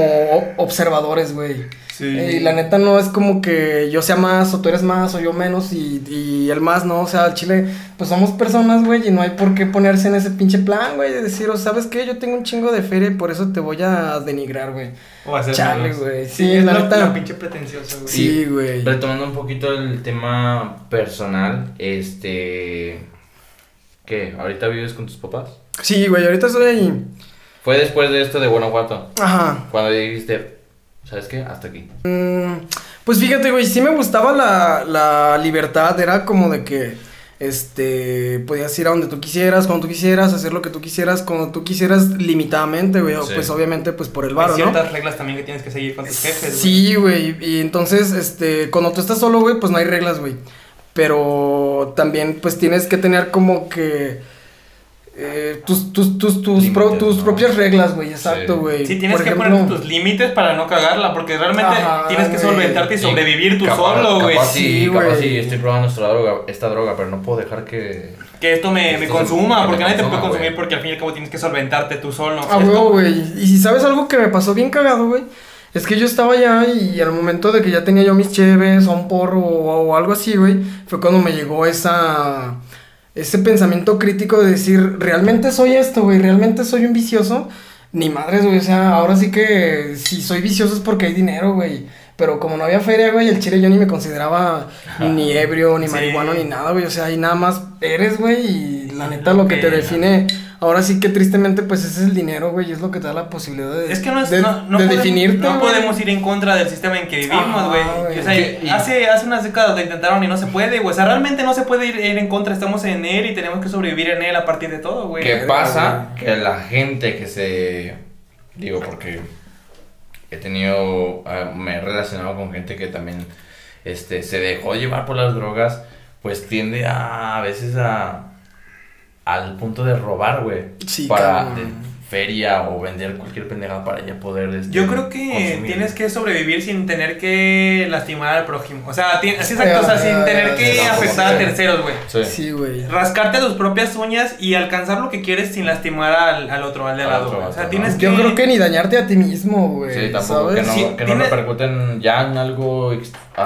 observadores, güey. Sí. Eh, Y la neta no es como que yo sea más o tú eres más o yo menos y, y el más, ¿no? O sea, al chile, pues somos personas, güey, y no hay por qué ponerse en ese pinche plan, güey, de decir, o sabes qué, yo tengo un chingo de feria y por eso te voy a denigrar, güey. O hacer Chale, güey, Sí, sí, es la lo, neta. lo pinche pretencioso, güey. Sí, güey. Retomando un poquito el tema personal, este. ¿Qué? ¿Ahorita vives con tus papás? Sí, güey, ahorita estoy ahí. Fue después de esto de Guanajuato. Ajá. Cuando dijiste, ¿sabes qué? Hasta aquí. Mm, pues fíjate, güey, sí me gustaba la, la libertad, era como de que, este, podías ir a donde tú quisieras, cuando tú quisieras, hacer lo que tú quisieras, cuando tú quisieras, limitadamente, güey, Sí. pues obviamente, pues por el Hay varo, ¿no? ciertas reglas también que tienes que seguir con tus jefes, güey. Sí, güey, y entonces, este, cuando tú estás solo, güey, pues no hay reglas, güey, pero también, pues tienes que tener como que... eh, tus, tus, tus, tus, pro- tus ¿no? propias reglas, güey, exacto, güey. Sí, tienes Por que ejemplo- poner tus límites para no cagarla, porque realmente Ajá, tienes que solventarte y sobrevivir tú Capaz- solo, güey. Sí, capaz güey. sí, estoy probando esta droga, esta droga, pero no puedo dejar que... Que esto me, me consuma, que porque nadie te puede consumir, porque al fin y al cabo tienes que solventarte tú solo. Ah, güey. Y si sabes algo que me pasó bien cagado, güey. Es que yo estaba allá y al momento de que ya tenía yo mis cheves o un porro o, o algo así, güey, fue cuando me llegó esa ese pensamiento crítico de decir, ¿realmente soy esto, güey? ¿Realmente soy un vicioso? Ni madres, güey, o sea, ahora sí que si soy vicioso es porque hay dinero, güey. Pero como no había feria, güey, el chile yo ni me consideraba ni ebrio, ni Sí. marihuano, ni nada, güey. O sea, ahí nada más eres, güey, y la neta lo que te define Ahora sí que tristemente pues ese es el dinero, güey, y es lo que te da la posibilidad de, Es que no es, de, no, no de podemos, definirte. no güey. podemos ir en contra del sistema en que vivimos, güey. o sea, Que- hace, hace unas décadas lo intentaron y no se puede, güey. O sea, realmente no se puede ir, ir en contra. Estamos en él y tenemos que sobrevivir en él a partir de todo, güey. ¿Qué pasa? güey. Que la gente que se. Digo, porque he tenido. ah, me he relacionado con gente que también este, se dejó llevar por las drogas, pues tiende a, a veces a. al punto de robar, güey. Sí, para de feria o vender cualquier pendejada para ya poder. este, Yo creo que consumir. tienes que sobrevivir sin tener que lastimar al prójimo. O sea, ti- así exacto, o sea, sin tener que sí, afectar a terceros, güey. Sí. Sí, güey. Rascarte tus propias uñas y alcanzar lo que quieres sin lastimar al, al otro, al de al lado. otro. O sea, tienes ¿no? que. Yo creo que ni dañarte a ti mismo, güey. Sí, tampoco, que no, Sí, que no tiene- repercuten ya en algo.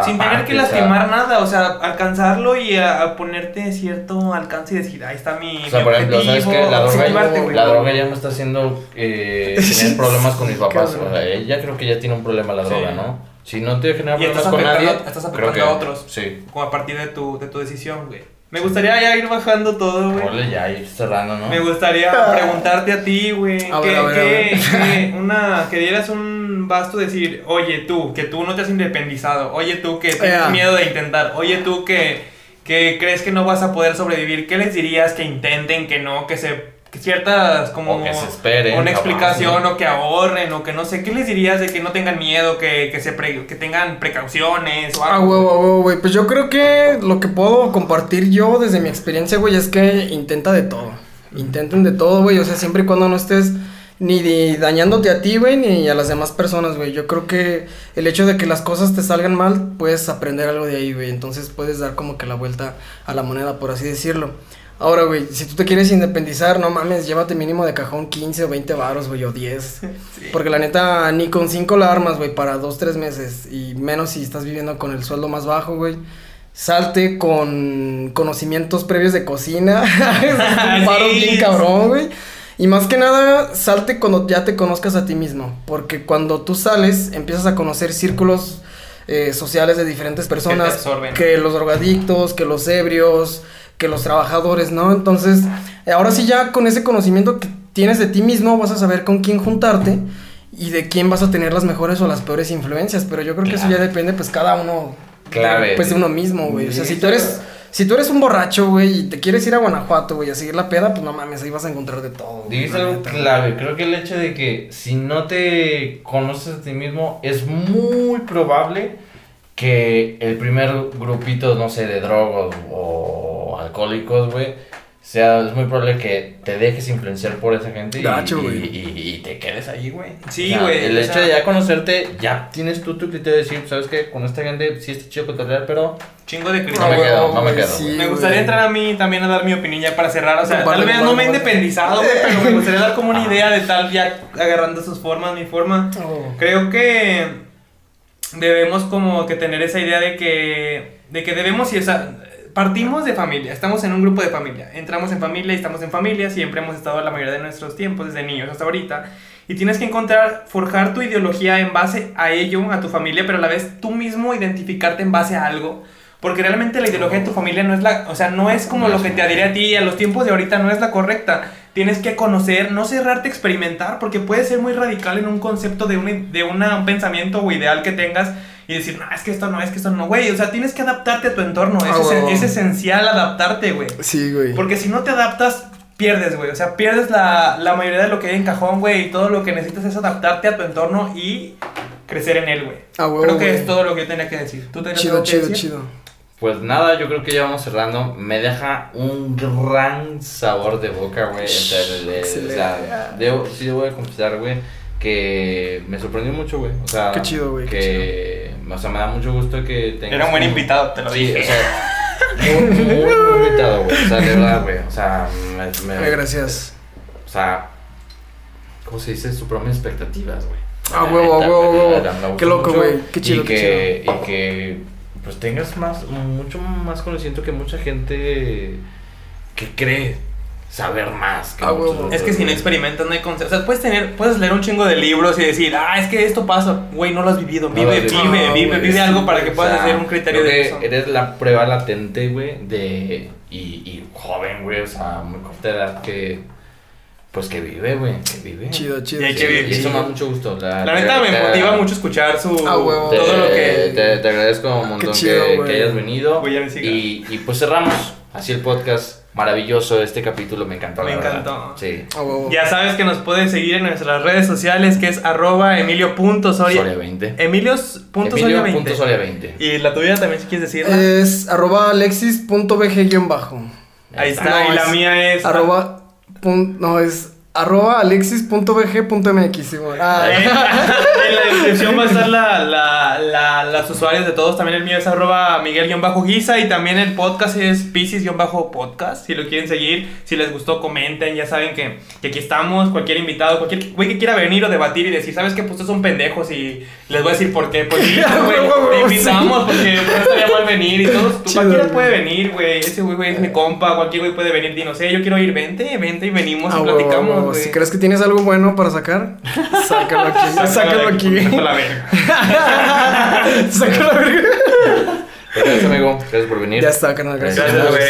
Sin tener que o sea, lastimar nada, o sea, alcanzarlo y a, a ponerte cierto alcance y decir, ahí está mi. O sea, mi por ejemplo, ¿sabes objetivo", qué? La droga, motivarte, güey. la droga ya me está haciendo eh, *laughs* tener problemas con mis papás. Cabrón. O sea, ella creo que ya tiene un problema la Sí. droga, ¿no? Si no te genera problemas con nadie, estás creo afectando que a otros. Sí. Como a partir de tu, de tu decisión, güey. Me gustaría ya ir bajando todo, güey. Ponle ya ir cerrando, ¿no? Me gustaría preguntarte a ti, güey. A que, ver, a ver, a que- ver. que *laughs* una, que dieras un vasto decir, oye tú, que tú no te has independizado, oye tú que tienes miedo de intentar, oye tú que, que crees que no vas a poder sobrevivir, ¿qué les dirías que intenten, que no, que se... Ciertas como O que se esperen, una explicación ¿no? o que ahorren o que no sé qué les dirías de que no tengan miedo que, que se pre- que tengan precauciones o Ah, algo huevo, a huevo, güey. Pues yo creo que lo que puedo compartir yo desde mi experiencia, güey, es que intenta de todo. Intenten de todo, güey. O sea, siempre y cuando no estés ni de- dañándote a ti, güey, ni a las demás personas, güey. Yo creo que el hecho de que las cosas te salgan mal, puedes aprender algo de ahí, güey. Entonces puedes dar como que la vuelta a la moneda, por así decirlo. Ahora, güey, si tú te quieres independizar, no mames, llévate mínimo de cajón 15 o 20 varos, güey, o 10. *laughs* Sí. Porque la neta, ni con 5 la armas, güey, para 2, 3 meses. Y menos si estás viviendo con el sueldo más bajo, güey. Salte con conocimientos previos de cocina. *laughs* es un *laughs* paro Sí. bien cabrón, güey. Y más que nada, salte cuando ya te conozcas a ti mismo. Porque cuando tú sales, empiezas a conocer círculos eh, sociales de diferentes personas. absorben. Que los drogadictos, que los ebrios, que los trabajadores, ¿no? Entonces, ahora sí ya con ese conocimiento que tienes de ti mismo, vas a saber con quién juntarte y de quién vas a tener las mejores o las peores influencias. Pero yo creo que eso ya depende, pues, cada uno. Clave. Pues de uno mismo, güey. O sea, si tú eres. Si tú eres un borracho, güey, y te quieres ir a Guanajuato, güey, a seguir la peda, pues no mames, ahí vas a encontrar de todo. Dijiste algo clave. Creo que el hecho de que si no te conoces a ti mismo, es muy probable que el primer grupito, no sé, de drogos o alcohólicos, güey, sea, es muy probable que te dejes influenciar por esa gente y, Gacho, y- güey. y- y te quedes ahí, güey. Sí, O sea, güey, El o hecho sea- de ya conocerte, ya tienes tú tu criterio de decir, ¿sabes qué? Con esta gente sí está chido cotorrear, pero Chingo de No me criterio. quedo, no me güey, quedo, sí, güey. Me güey. gustaría entrar a mí también a dar mi opinión ya para cerrar. O sea, Vale, tal vez vale, no me he vale. independizado, güey, pero me gustaría dar como una idea de tal ya agarrando sus formas, mi forma. Oh. Creo que debemos como que tener esa idea de que, de que debemos, y esa, partimos de familia, estamos en un grupo de familia, entramos en familia y estamos en familia, siempre hemos estado la mayoría de nuestros tiempos, desde niños hasta ahorita, y tienes que encontrar, forjar tu ideología en base a ello, a tu familia, pero a la vez tú mismo identificarte en base a algo. Porque realmente la ideología de tu familia no es la, o sea, no es como lo que te adhiere a ti, a los tiempos de ahorita no es la correcta. Tienes que conocer, no cerrarte a experimentar, porque puede ser muy radical en un concepto de, un, de una- un pensamiento o ideal que tengas y decir, no, es que esto no, es que esto no, güey. O sea, tienes que adaptarte a tu entorno, es, Ah, es esencial adaptarte, güey. Sí, güey. Porque si no te adaptas, pierdes, güey. O sea, pierdes la, la mayoría de lo que hay en cajón, güey. Y todo lo que necesitas es adaptarte a tu entorno y crecer en él, güey. Ah, Creo que es todo lo que yo tenía que decir. ¿Tú tenías Chido, algo que chido, decir? chido. Pues nada, yo creo que ya vamos cerrando. Me deja un gran sabor de boca, güey. O sea, debo- sí voy a confesar, güey, que me sorprendió mucho, güey. O sea, Qué chido, güey, Que, o sea, me da mucho gusto que tengas. Era un buen invitado, te lo Sí, dije. o sea, muy, muy, muy invitado, güey. O sea, de verdad, güey. O sea, me, me- Ay, gracias. O sea, ¿cómo se dice? Superó mis expectativas, güey. Ah, huevo, huevo, huevo. Qué loco, güey. Qué chido, y qué que, Y que, pues, tengas más, mucho más conocimiento que mucha gente que cree saber más. que Ah, muchos Es que si no experimentas no hay concepto. O sea, puedes tener, puedes leer un chingo de libros y decir, ah, es que esto pasa, güey, no lo has vivido. Vive, vive, Ah, vive, vive algo para que O puedas sea, hacer un criterio de eso. Eres la prueba latente, güey, de. Y, y joven, güey, o sea, muy corta edad que. Pues que vive, güey, que vive. Chido, chido. Y hay que chido. vivir. Y eso me da mucho gusto. La, La neta me te- motiva mucho escuchar su Ah, huevo. Te, todo lo que te, te agradezco un montón chido, que, hayas venido. Me siga. y, y pues cerramos así el podcast. Maravilloso este capítulo, me encantó. Me la verdad. encantó. Sí. Ah, huevo. Ya sabes que nos puedes seguir en nuestras redes sociales, que es arroba emilio.soria. Soria 20. Emilios.soria20. Emilio.soria20. Y la tuya también, si quieres decirla. Es arroba alexis.bg-bajo. Ahí está. No, y la es mía es. Arroba. Pun- no, es arroba alexis.bg.mx. Ah, *laughs* en la descripción va a estar la, la, la, las usuarios de todos. También el mío es arroba miguel-guisa y también el podcast es piscis-podcast. Si lo quieren seguir, si les gustó, comenten. Ya saben que, que aquí estamos. Cualquier invitado, cualquier güey que quiera venir o debatir y decir, ¿sabes qué? Pues ustedes son pendejos y les voy a decir por qué. Pues sí, *laughs* güey, te invitamos porque no estaría mal venir y todos. Chido, cualquiera puede venir, güey. Ese güey güey, es mi compa. Cualquier güey puede venir y no sé, yo quiero ir. Vente, vente y venimos y platicamos. Güey. Si crees que tienes algo bueno para sacar, *laughs* sácalo aquí. Sácalo aquí. está la verga. *laughs* Sácalo a ver. Gracias, amigo. Gracias por venir. Ya está, carnal. Gracias. Gracias, güey.